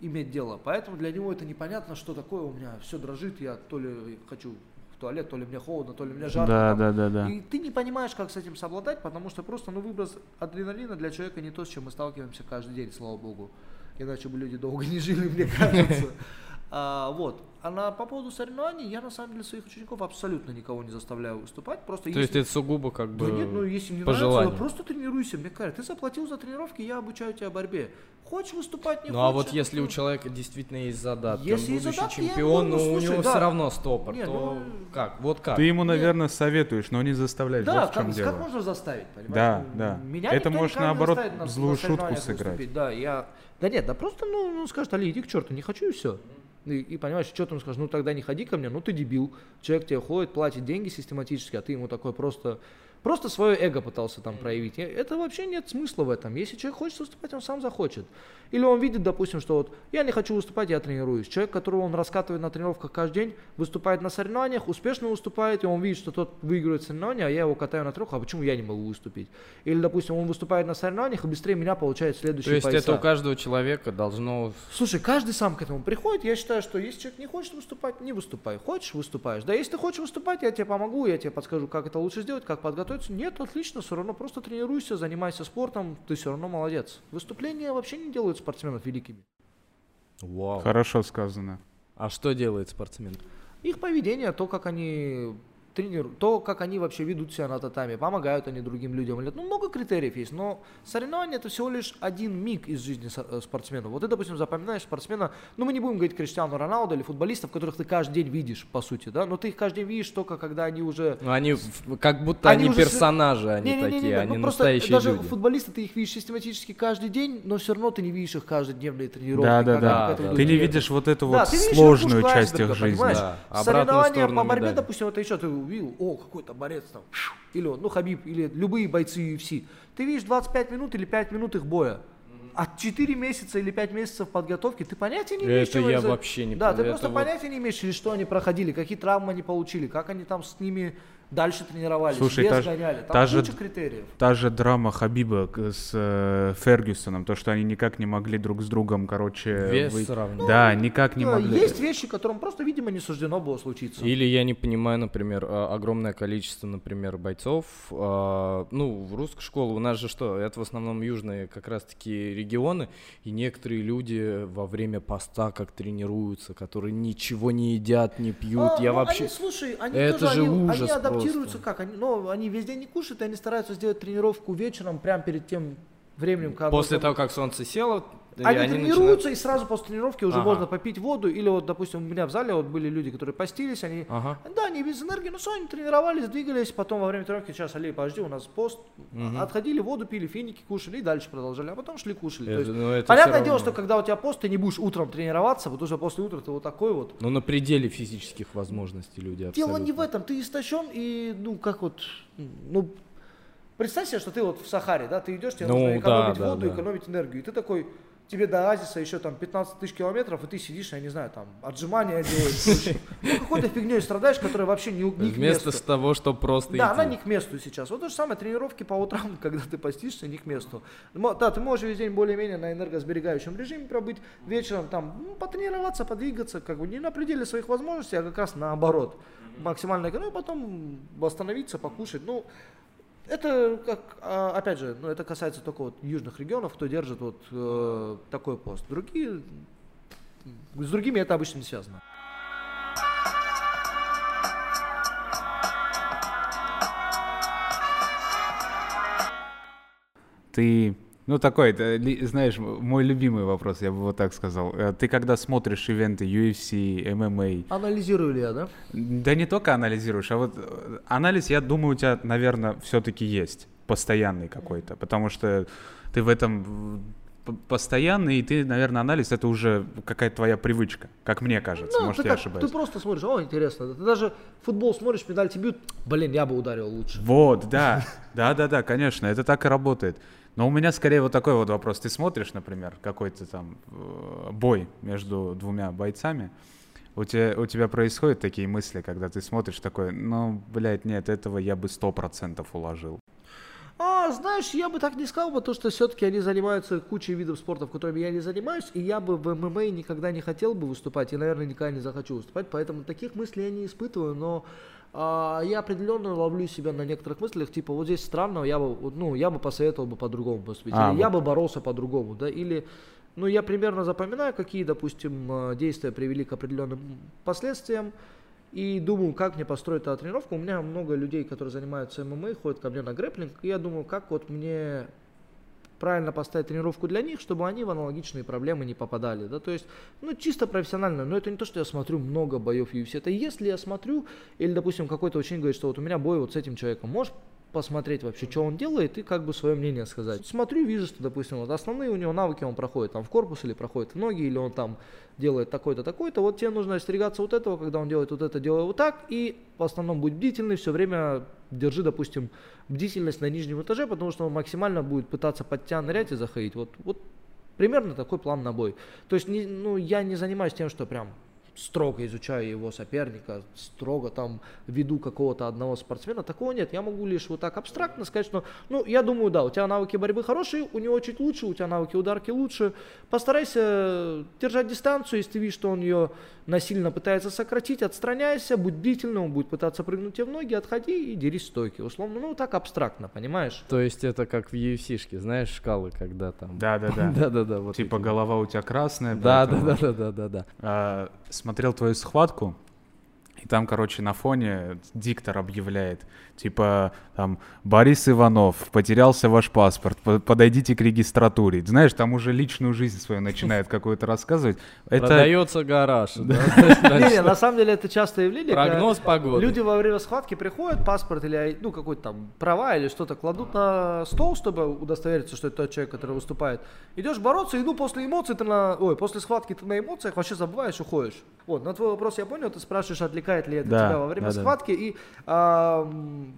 иметь дело. Поэтому для него это непонятно, что такое у меня все дрожит, я то ли хочу в туалет, то ли мне холодно, то ли мне жарко. Да, там. да, да, да. И ты не понимаешь, как с этим совладать, потому что просто ну, выброс адреналина для человека не то, с чем мы сталкиваемся каждый день, слава богу. Иначе бы люди долго не жили, мне кажется. А, вот. А на, по поводу соревнований, я на самом деле своих учеников абсолютно никого не заставляю выступать. Просто То есть если- это сугубо как бы да нет, ну если не по нравится, просто тренируйся. Мне кажется, ты заплатил за тренировки, я обучаю тебя борьбе. Хочешь выступать, не Ну а хочешь, вот это если у тоже. человека действительно есть задатки, Если он есть будущий задатки, чемпион, но у слушай, него да. все равно стопор, Не, то ну, как? Вот как? Ты ему, Нет. наверное, советуешь, но не заставляешь. Да, вот в чем как, дело. как можно заставить, понимаешь? Да, Ну, да. Меня Это может, наоборот, на- злую на шутку сыграть. выступить. Да, я... Да нет, да просто, ну, ну скажет, Али, иди к черту, не хочу и все. И, и понимаешь, что ты ему скажешь, ну тогда не ходи ко мне, ну ты дебил. Человек тебе ходит, платит деньги систематически, а ты ему такой просто, просто свое эго пытался там проявить. И Это вообще нет смысла в этом. Если человек хочет выступать, он сам захочет. Или он видит, допустим, что вот я не хочу выступать, я тренируюсь. Человек, которого он раскатывает на тренировках каждый день, выступает на соревнованиях, успешно выступает, и он видит, что тот выигрывает соревнования, а я его катаю на трех, а почему я не могу выступить? Или, допустим, он выступает на соревнованиях и быстрее меня получает То следующие есть пояса. это у каждого человека должно... Слушай, каждый сам к этому приходит. Я считаю, что если человек не хочет выступать, не выступай. Хочешь, выступаешь. Да, если ты хочешь выступать, я тебе помогу, я тебе подскажу, как это лучше сделать, как подготовиться. Нет, отлично, все равно просто тренируйся, занимайся спортом, ты все равно молодец. Выступления вообще не делают спортсменов великими. Вау. Хорошо сказано. А что делает спортсмен? Их поведение, то, как они тренируют, то, как они вообще ведут себя на татами, помогают они другим людям. или- Ну, много критериев есть, но соревнование это всего лишь один миг из жизни э, спортсмена. Вот ты, допустим, запоминаешь спортсмена, ну, мы не будем говорить Криштиану Роналду или футболистов, которых ты каждый день видишь, по сути, да, но ты их каждый день видишь только когда они уже Ну, они как будто Они они, уже персонажи, они Не-не-не-не, такие, они ну, просто настоящие даже люди. футболисты ты их видишь систематически каждый день, но все равно ты не видишь их каждодневные тренировки. Да, да, да. они этому Ты не видишь вот эту Да, вот видишь сложную часть их жизни. Да, Соревнования по борьбе, медали. допустим, это еще ты увидел, о, какой-то борец там, или он, ну, Хабиб, или любые бойцы UFC. Ты видишь 25 минут или 5 минут их боя. А 4 месяца или 5 месяцев подготовки ты понятия не имеешь, Это я вообще не Да, ты просто вот- понятия не имеешь, через что они проходили, какие травмы они получили, как они там с ними дальше тренировались, Слушай, без та гоняли. Там та же- куча критериев. Та же драма Хабиба с э, Фергюсоном, то, что они никак не могли друг с другом, короче... Вес вы- сравнивать. Да, никак не Да, могли. Есть вещи, которым просто, видимо, не суждено было случиться. Или я не понимаю, например, а, огромное количество, например, бойцов. а, Ну, в русской школе у нас же что? Это в основном южные как раз-таки регионы. И некоторые люди во время поста как тренируются, которые ничего не едят, не пьют. А, я ну, вообще... Они, слушай, они Это тоже, же они, ужас они адаптируются как? Они, ну, они весь день не кушают, и они стараются сделать тренировку вечером, прямо перед тем временем, когда... После того, как солнце село, Они, они тренируются, и сразу после тренировки уже Ага. можно попить воду. Или вот, допустим, у меня в зале вот были люди, которые постились, они... Ага. Да, они без энергии, но все, они тренировались, двигались, потом во время тренировки, сейчас, Алей, подожди, у нас пост. Отходили, воду пили, финики кушали и дальше продолжали, а потом шли кушали. То Это- есть, ну, это понятное всё дело, равно. что когда у тебя пост, ты не будешь утром тренироваться, потому что после утра ты вот такой вот. Ну, на пределе физических возможностей люди Дело не в абсолютно. этом, ты истощен и, ну, как вот, ну, представь себе, что ты вот в Сахаре, да, ты идешь, тебе Ну, нужно экономить да, да, воду, да. экономить энергию, и ты такой, тебе до Азиса еще там 15 тысяч километров, и ты сидишь, я не знаю, там, отжимания делаешь, ну, какой-то фигней страдаешь, которая вообще не, не к Вместо месту. с того, что просто Да, она идти. не к месту сейчас. Вот то же самое, тренировки по утрам, когда ты постишься, не к месту. Да, ты можешь весь день более-менее на энергосберегающем режиме пробыть, вечером там ну, потренироваться, подвигаться, как бы не на пределе своих возможностей, а как раз наоборот. Максимально, ну и потом восстановиться, покушать. Ну, это, как, а, опять же, ну, это касается только вот южных регионов, кто держит вот э, такой пост. Другие, с другими это обычно не связано. Ты, ну такой, это, знаешь, мой любимый вопрос, я бы вот так сказал. Э, Ты когда смотришь ивенты UFC, MMA, Анализирую ли я, да? да не только анализируешь, а вот э, анализ, я думаю, у тебя, наверное, все-таки есть постоянный какой-то, потому что ты в этом постоянный, и ты, наверное, анализ это уже какая-то твоя привычка, как мне кажется, Ну, может ты я как, ошибаюсь. Ты просто смотришь, о, интересно. Ты даже футбол смотришь, педальти бьют, блин, я бы ударил лучше. Вот, да, да, да, да, конечно, это так и работает. Но у меня скорее вот такой вот вопрос. Ты смотришь, например, какой-то там э, бой между двумя бойцами, у тебя, у тебя происходят такие мысли, когда ты смотришь такой, ну, блядь, нет, этого я бы сто процентов уложил. А, знаешь, я бы так не сказал, потому что все-таки они занимаются кучей видов спорта, в которыми я не занимаюсь, и я бы в ММА никогда не хотел бы выступать, и, наверное, никогда не захочу выступать, поэтому таких мыслей я не испытываю, но я определенно ловлю себя на некоторых мыслях, типа, вот здесь странно, я бы, ну, я бы посоветовал бы по-другому поступить, А, или я вот. бы боролся по-другому, да, или, ну, я примерно запоминаю, какие, допустим, э, действия привели к определенным последствиям, и думаю, как мне построить эту тренировку. У меня много людей, которые занимаются ММА, ходят ко мне на грэплинг, и я думаю, как вот мне правильно поставить тренировку для них, чтобы они в аналогичные проблемы не попадали, да, то есть, ну, чисто профессионально, но это не то, что я смотрю много боев UFC, это если я смотрю, или, допустим, какой-то ученик говорит, что вот у меня бой вот с этим человеком, можешь посмотреть вообще, что он делает, и как бы свое мнение сказать. Смотрю, вижу, что, допустим, вот основные у него навыки он проходит там в корпус или проходит в ноги, или он там делает такой-то, такой-то, вот тебе нужно остерегаться вот этого, когда он делает вот это, делай вот так, и в основном будь бдительный, все время держи, допустим, бдительность на нижнем этаже, потому что он максимально будет пытаться под тебя нырять и заходить. Вот, вот примерно такой план на бой. То есть, не, ну, я не занимаюсь тем, что прям строго изучаю его соперника, строго там веду какого-то одного спортсмена, такого нет. Я могу лишь вот так абстрактно сказать, что, ну, я думаю, да, у тебя навыки борьбы хорошие, у него чуть лучше, у тебя навыки ударки лучше. Постарайся держать дистанцию, если ты видишь, что он ее насильно пытается сократить, отстраняйся, будь бдительным, он будет пытаться прыгнуть тебе в ноги, отходи и дерись стойки. Условно, ну, так абстрактно, понимаешь? То есть это как в UFC-шке, знаешь, шкалы, когда там... Да, да, да. Да-да-да. вот Типа эти. голова у тебя красная. Да, поэтому- да, да, да, да, да, да. А, смотрел твою схватку, и там, короче, на фоне диктор объявляет, типа, там, Борис Иванов, потерялся ваш паспорт, по- подойдите к регистратуре. Знаешь, там уже личную жизнь свою начинает какую-то рассказывать. Это Продается гараж. Не, на самом деле это частое явление. Прогноз погоды. Люди во время схватки приходят, паспорт или ну какой-то там права или что-то кладут на стол, чтобы удостовериться, что это тот человек, который выступает. Идешь бороться, и ну после эмоций ты на, ой, после схватки ты на эмоциях вообще забываешь, уходишь. Вот, на твой вопрос я понял, ты спрашиваешь, отвлекает ли это Да, тебя во время да, да. схватки и, а,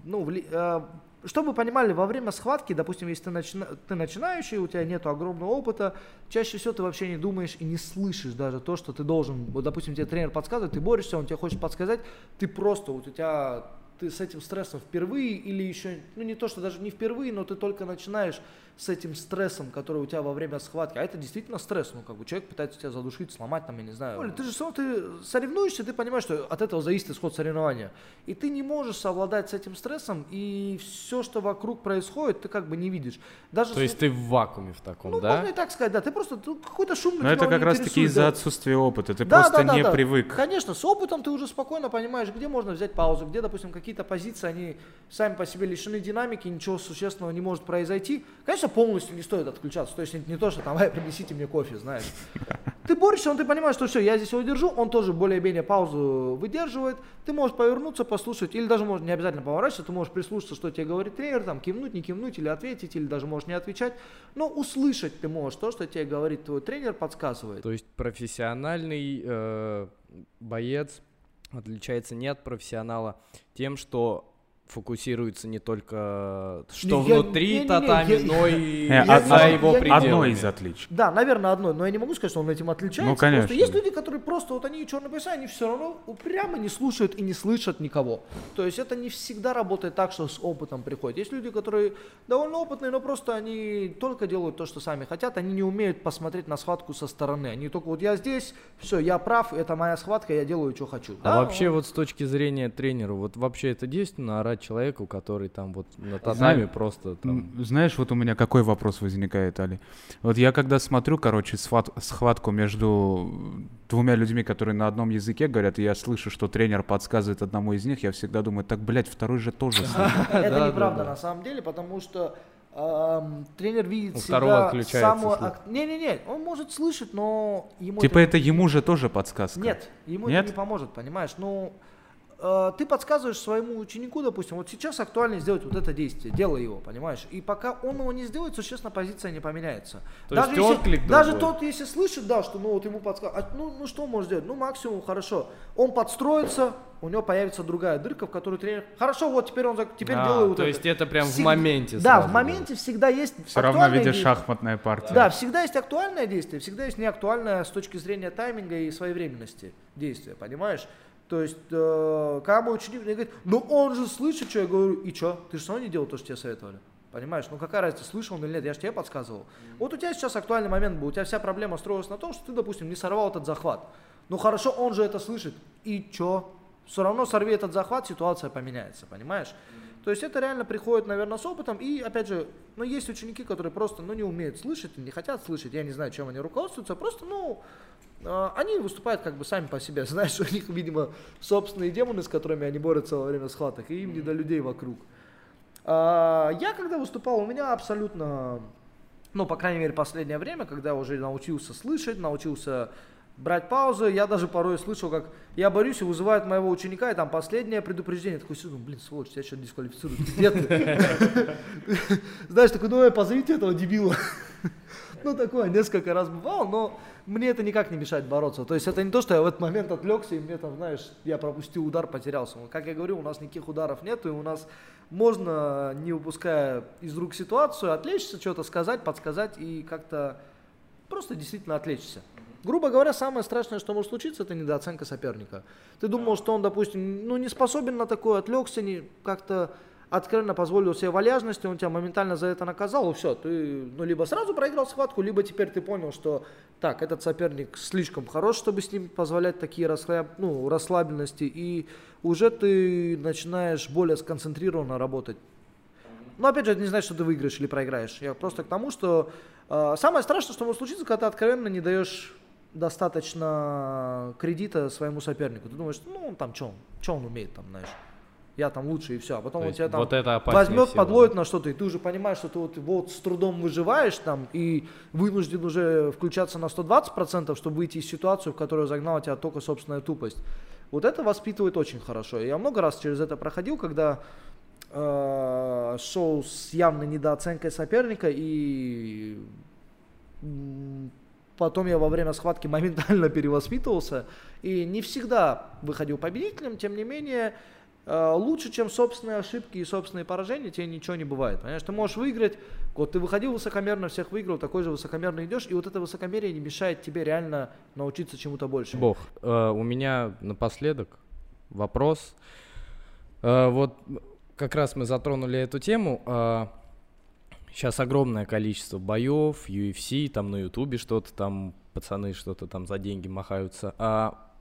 ну, вли- а, чтобы вы понимали, во время схватки, допустим, если ты, начина- ты начинающий, у тебя нет огромного опыта, чаще всего ты вообще не думаешь и не слышишь даже то, что ты должен. Вот, допустим, тебе тренер подсказывает, ты борешься, он тебе хочет подсказать, ты просто, вот у тебя ты с этим стрессом впервые или еще, ну не то, что даже не впервые, но ты только начинаешь с этим стрессом, который у тебя во время схватки, а это действительно стресс, ну как бы человек пытается тебя задушить, сломать там, я не знаю. Оля, ты же все, ты соревнуешься, ты понимаешь, что от этого зависит исход соревнования, и ты не можешь совладать с этим стрессом, и все, что вокруг происходит, ты как бы не видишь. Даже То есть ты в вакууме в таком, ну, да? можно и так сказать, да, ты просто ну, какой-то шум Но это как раз таки из-за отсутствия опыта. Ты да, просто да, да, не да. привык. Конечно, с опытом ты уже спокойно понимаешь, где можно взять паузу, где, допустим, какие-то позиции, они сами по себе лишены динамики, ничего существенного не может произойти. Конечно, полностью не стоит отключаться. То есть не то, что там, «Эй, принесите мне кофе, знаешь. Ты борешься, но ты понимаешь, что все, я здесь его держу, он тоже более-менее паузу выдерживает. Ты можешь повернуться, послушать, или даже можешь не обязательно поворачиваться, ты можешь прислушаться, что тебе говорит тренер, там, кивнуть, не кивнуть, или ответить, или даже можешь не отвечать. Но услышать ты можешь то, что тебе говорит твой тренер, подсказывает. То есть профессиональный э, боец отличается не от профессионала тем, что фокусируется не только что Не, я- внутри не-не-не, татами, я- но и Э, я- за я- его я- пределами. Одно из отличий. Да, наверное, одно, но я не могу сказать, что он этим отличается. Ну, конечно. Просто есть люди, которые просто, вот они черные пояса, они все равно упрямо не слушают и не слышат никого. То есть это не всегда работает так, что с опытом приходит. Есть люди, которые довольно опытные, но просто они только делают то, что сами хотят, они не умеют посмотреть на схватку со стороны. Они только вот я здесь, все, я прав, это моя схватка, я делаю, что хочу. А Да, вообще он- вот с точки зрения тренера, вот вообще это действенно орать человеку, который там вот на татами просто там... Знаешь, вот у меня какой вопрос возникает, Али? Вот я когда смотрю, короче, схват- схватку между двумя людьми, которые на одном языке говорят, и я слышу, что тренер подсказывает одному из них, я всегда думаю, так, блядь, второй же тоже слышит. Это Да, неправда да, да. на самом деле, потому что тренер видит У отключается самую... ак- Не-не-не, он может слышать, но ему Типа это это ему же тоже подсказка. Нет, ему Нет? это не поможет, понимаешь? Ну, э, ты подсказываешь своему ученику, допустим, вот сейчас актуально сделать вот это действие, делай его, понимаешь? И пока он его не сделает, существенно позиция не поменяется. То есть если, отклик даже другой. тот, если слышит, да, что ну вот ему подсказывают, ну, ну что он может сделать? Ну максимум, хорошо, он подстроится, у него появится другая дырка, в которую тренер, хорошо, вот теперь он, теперь А, делай вот то это. есть это прям в Всег- моменте Да, в моменте всегда есть Все равно видишь действие. шахматная партия. Да, всегда есть актуальное действие, всегда есть неактуальное с точки зрения тайминга и своевременности действия, понимаешь? То есть, э, когда мой ученик мне говорит, ну он же слышит, что я говорю, и что? Ты же равно не делал то, что тебе советовали. Понимаешь, ну какая разница, слышал он или нет, я же тебе подсказывал. Вот у тебя сейчас актуальный момент был, у тебя вся проблема строилась на том, что ты, допустим, не сорвал этот захват. Ну хорошо, он же это слышит, и что? Все равно сорви этот захват, ситуация поменяется, понимаешь? То есть это реально приходит, наверное, с опытом. И опять же, ну есть ученики, которые просто ну, не умеют слышать, не хотят слышать. Я не знаю, чем они руководствуются. Просто, ну, они выступают как бы сами по себе. Знаешь, у них, видимо, собственные демоны, с которыми они борются во время схваток, и им не до людей вокруг. А, я когда выступал, у меня абсолютно, ну, по крайней мере, последнее время, когда я уже научился слышать, научился брать паузы, я даже порой слышал, как я борюсь и вызывают моего ученика, и там последнее предупреждение. Такой сижу, блин, сволочь, тебя что дисквалифицируют? Где ты? Знаешь, такой, ну, позовите этого дебила. Ну, такое несколько раз бывало, но мне это никак не мешает бороться. То есть это не то, что я в этот момент отвлекся, и мне там, знаешь, я пропустил удар, потерялся. Вот Как я говорю, у нас никаких ударов нет, и у нас можно, не упуская из рук ситуацию, отвлечься, что-то сказать, подсказать и как-то просто действительно отвлечься. Грубо говоря, самое страшное, что может случиться, это недооценка соперника. Ты думал, что он, допустим, ну, не способен на такое, отвлекся, не, как-то откровенно позволил себе валяжности, он тебя моментально за это наказал, и все, ты ну, либо сразу проиграл схватку, либо теперь ты понял, что так, этот соперник слишком хорош, чтобы с ним позволять такие расхляб, ну, расслабленности, и уже ты начинаешь более сконцентрированно работать. Но опять же, это не значит, что ты выиграешь или проиграешь. Я просто к тому, что э, самое страшное, что может случиться, когда ты откровенно не даешь достаточно кредита своему сопернику. Ты думаешь, ну, он там, что он, он умеет там, знаешь. Я там лучше и все. А потом То он тебя там вот это возьмет, всего, подловит на что-то, и ты уже понимаешь, что ты вот, вот с трудом выживаешь там и вынужден уже включаться на 120%, чтобы выйти из ситуации, в которую загнала тебя только собственная тупость. Вот это воспитывает очень хорошо. Я много раз через это проходил, когда э, шоу с явной недооценкой соперника и потом я во время схватки моментально перевоспитывался и не всегда выходил победителем, тем не менее лучше, чем собственные ошибки и собственные поражения, тебе ничего не бывает. Понимаешь, ты можешь выиграть, вот ты выходил высокомерно, всех выиграл, такой же высокомерно идешь, и вот это высокомерие не мешает тебе реально научиться чему-то большему. Бог. Э, у меня напоследок вопрос. Э, вот как раз мы затронули эту тему. сейчас огромное количество боев, UFC, там на Ютубе что-то там, пацаны что-то там за деньги махаются. А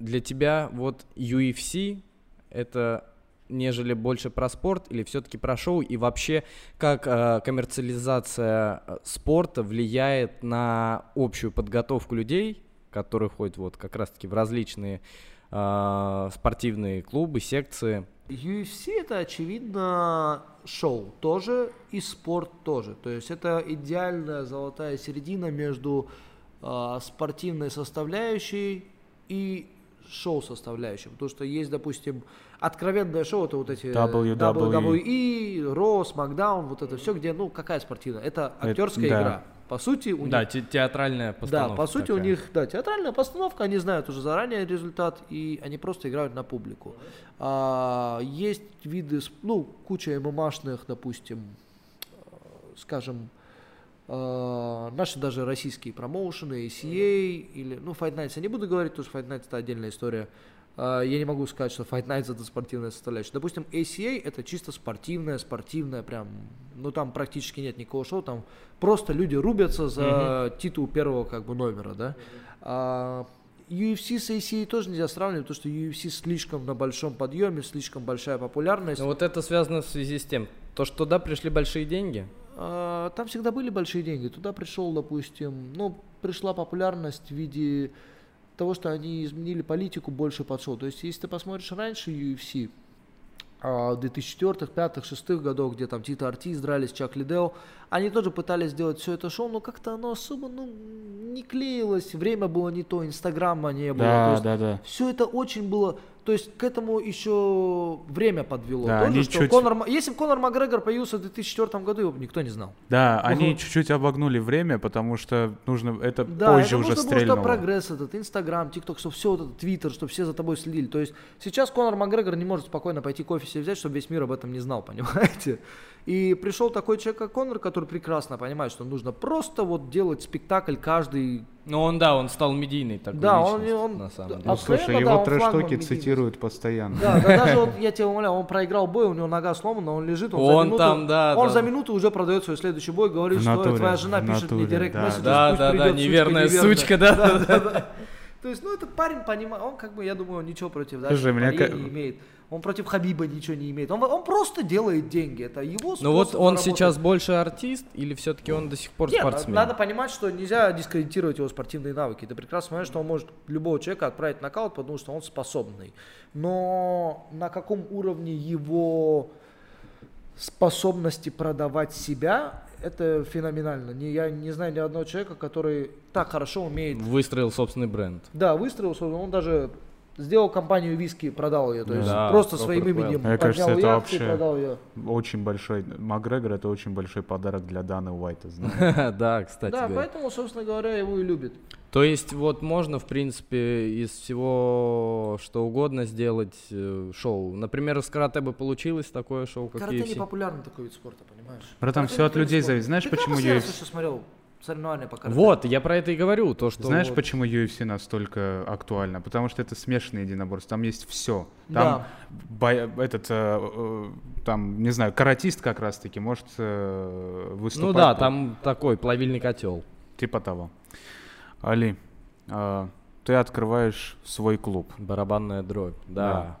для тебя вот UFC это нежели больше про спорт или все-таки про шоу и вообще как э, коммерциализация э, спорта влияет на общую подготовку людей, которые ходят вот как раз-таки в различные э, спортивные клубы, секции. UFC это очевидно шоу тоже и спорт тоже. То есть это идеальная золотая середина между э, спортивной составляющей и шоу составляющей. Потому что есть, допустим, откровенное шоу, это вот эти WWE. WWE, Raw, SmackDown, вот это все, где, ну, какая спортивная? Это Это- актерская да. игра. По сути, у Да, них те- театральная постановка. да, по сути у такая. них, да, театральная постановка, они знают уже заранее результат, и они просто играют на публику. А, есть виды, ну, куча ММАшных, допустим, э, скажем, э, наши даже российские промоушены, ACA, или, ну, Fight Nights я не буду говорить, потому что Fight Nights это отдельная история. А, Я не могу сказать, что Fight Nights это спортивная составляющая. Допустим, ACA это чисто спортивная, спортивная, прям, ну там практически нет никакого шоу, там просто люди рубятся за титул первого как бы номера, да. А, UFC с ACA тоже нельзя сравнивать, потому что UFC слишком на большом подъеме, слишком большая популярность. Но вот это связано в связи с тем, то, что туда пришли большие деньги. А, Там всегда были большие деньги. Туда пришел, допустим, ну, пришла популярность в виде того, что они изменили политику больше под шоу. То есть, если ты посмотришь раньше UFC, в 2004, 2005, 2006 годах, где там Тита Артиз дрались, Чак Лидео, они тоже пытались сделать все это шоу, но как-то оно особо ну, не клеилось, время было не то, инстаграма не было. Да, да, да. все это очень было, то есть к этому еще время подвело. Да, Тоже, они что чуть- Конор если бы Конор Макгрегор появился в 2004 году, его бы никто не знал. Да, они Ну, чуть-чуть обогнули время, потому что нужно это Да, позже это уже стрельнуло. что прогресс этот, Инстаграм, ТикТок, чтобы все вот это, Твиттер, чтобы все за тобой следили. То есть сейчас Конор Макгрегор не может спокойно пойти кофе себе взять, чтобы весь мир об этом не знал, понимаете? И пришел такой человек, как Конор, который прекрасно понимает, что нужно просто вот делать спектакль каждый... Ну он, да, он стал медийный такой Да, он- личностью, он- на самом да, деле. Ну, слушай, да, его он трэш-токи цитируют постоянно. Да, да, даже вот я тебя умоляю, он проиграл бой, у него нога сломана, он лежит, он, за Он минуту, там, да, он да. за минуту уже продает свой следующий бой, говорит, В что натуре, твоя жена пишет мне натуре, директ да, месседж, да. Да, да, да, неверная сучка, да, да, То есть, ну, этот парень понимает, он как бы, я думаю, он ничего против да, Слушай, меня не имеет. Он против Хабиба ничего не имеет. Он, он просто делает деньги. Это его Ну вот он заработать. сейчас больше артист или все-таки он до сих пор Нет, спортсмен? надо понимать, что нельзя дискредитировать его спортивные навыки. Ты прекрасно понимаешь, что он может любого человека отправить в нокаут, потому что он способный. Но на каком уровне его способности продавать себя, это феноменально. Не, я не знаю ни одного человека, который так хорошо умеет Выстроил собственный бренд. да, выстроил, он даже сделал компанию виски, продал ее, то есть Да, просто своим именем Мне поднял кажется, это вообще- продал ее. Очень большой. Макгрегор это очень большой подарок для Даны Уайта, знаешь. Да, кстати Да, поэтому, собственно говоря, его и любят. То есть вот можно, в принципе, из всего что угодно сделать э, шоу. Например, из карате бы получилось такое шоу, как Карате не UFC. популярный такой вид спорта, понимаешь? Братан, Карате все не от людей зависит. Знаешь, Ты почему UFC... вообще смотрел соревнования по карате? Вот, я про это и говорю, то, что Знаешь, вот- почему UFC настолько актуально? Потому что это смешанные единоборства, там есть все. Там Да. бой- этот, э, э, там, не знаю, каратист как раз-таки может э, выступать. Ну да, по- там такой плавильный котел. Типа того. Али, э, ты открываешь свой клуб. Барабанная дробь, да.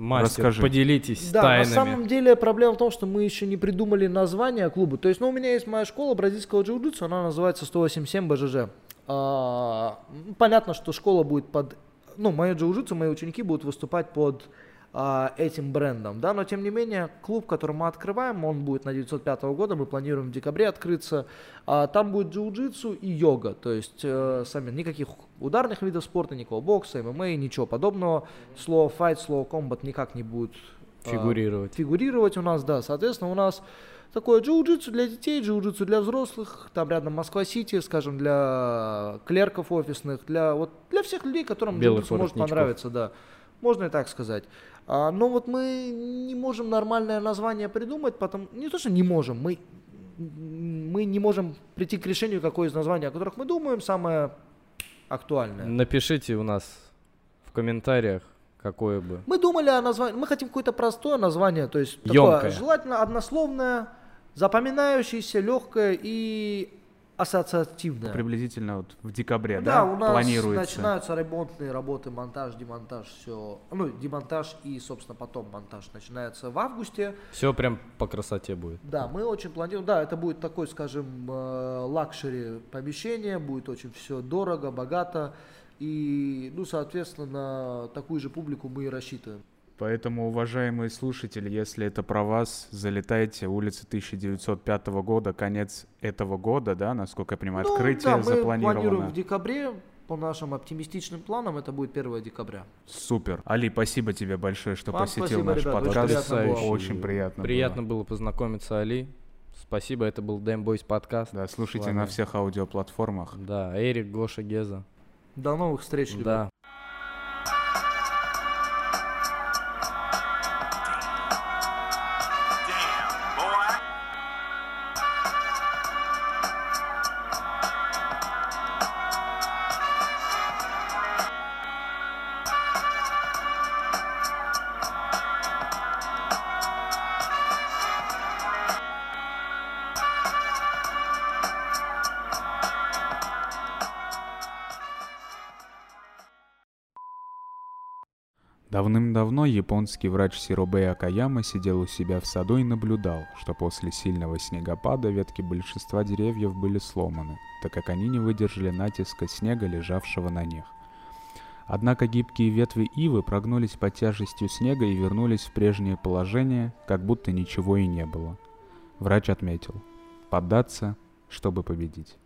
Мастер, Расскажи. поделитесь Да, тайнами. на самом деле проблема в том, что мы еще не придумали название клуба. То есть, ну, у меня есть моя школа бразильского джиу-джитсу, она называется 187 БЖЖ. А, понятно, что школа будет под... Ну, мое джиу-джитсу, мои ученики будут выступать под этим брендом, да, но тем не менее клуб, который мы открываем, он будет на 905 года, мы планируем в декабре открыться, а, там будет джиу-джитсу и йога, то есть э, сами никаких ударных видов спорта, никакого бокса, ММА, ничего подобного, слово fight, слово combat никак не будет а, Фигурировать. фигурировать у нас, да, соответственно, у нас такое джиу-джитсу для детей, джиу-джитсу для взрослых, там рядом Москва-Сити, скажем, для клерков офисных, для вот для всех людей, которым джиу-джитсу может понравиться, да. Можно и так сказать. А, но вот мы не можем нормальное название придумать, потому не то, что не можем, мы мы не можем прийти к решению, какое из названий, о которых мы думаем, самое актуальное. Напишите у нас в комментариях, какое бы. Мы думали о названии, мы хотим какое-то простое название, то есть Ёмкое. такое, желательно однословное, запоминающееся, легкое и ассоциативное. Приблизительно вот в декабре, Да, да, у нас планируется. начинаются ремонтные работы, монтаж, демонтаж, все. Ну, демонтаж и, собственно, потом монтаж начинается в августе. Все прям по красоте будет. Да, мы очень планируем, да, это будет такой, скажем, э, luxury помещение, будет очень все дорого, богато. И, ну, соответственно, на такую же публику мы и рассчитываем. Поэтому, уважаемые слушатели, если это про вас, залетайте, улица 1905 года, конец этого года, да, насколько я понимаю, Ну, открытие да, мы планируем запланировано. в декабре, по нашим оптимистичным планам, это будет 1 декабря. Супер. Али, спасибо тебе большое, что Вам посетил спасибо, наш ребята, очень подкаст. приятно было. Потрясающе. Очень приятно. Приятно было. было познакомиться, Али. Спасибо, это был Damn Boys подкаст. Да, слушайте на всех аудиоплатформах. Да, Эрик, Гоша, Геза. До новых встреч, ребят. Да. Давным-давно японский врач Сиробей Акаяма сидел у себя в саду и наблюдал, что после сильного снегопада ветки большинства деревьев были сломаны, так как они не выдержали натиска снега, лежавшего на них. Однако гибкие ветви ивы прогнулись под тяжестью снега и вернулись в прежнее положение, как будто ничего и не было. Врач отметил. Поддаться, чтобы победить.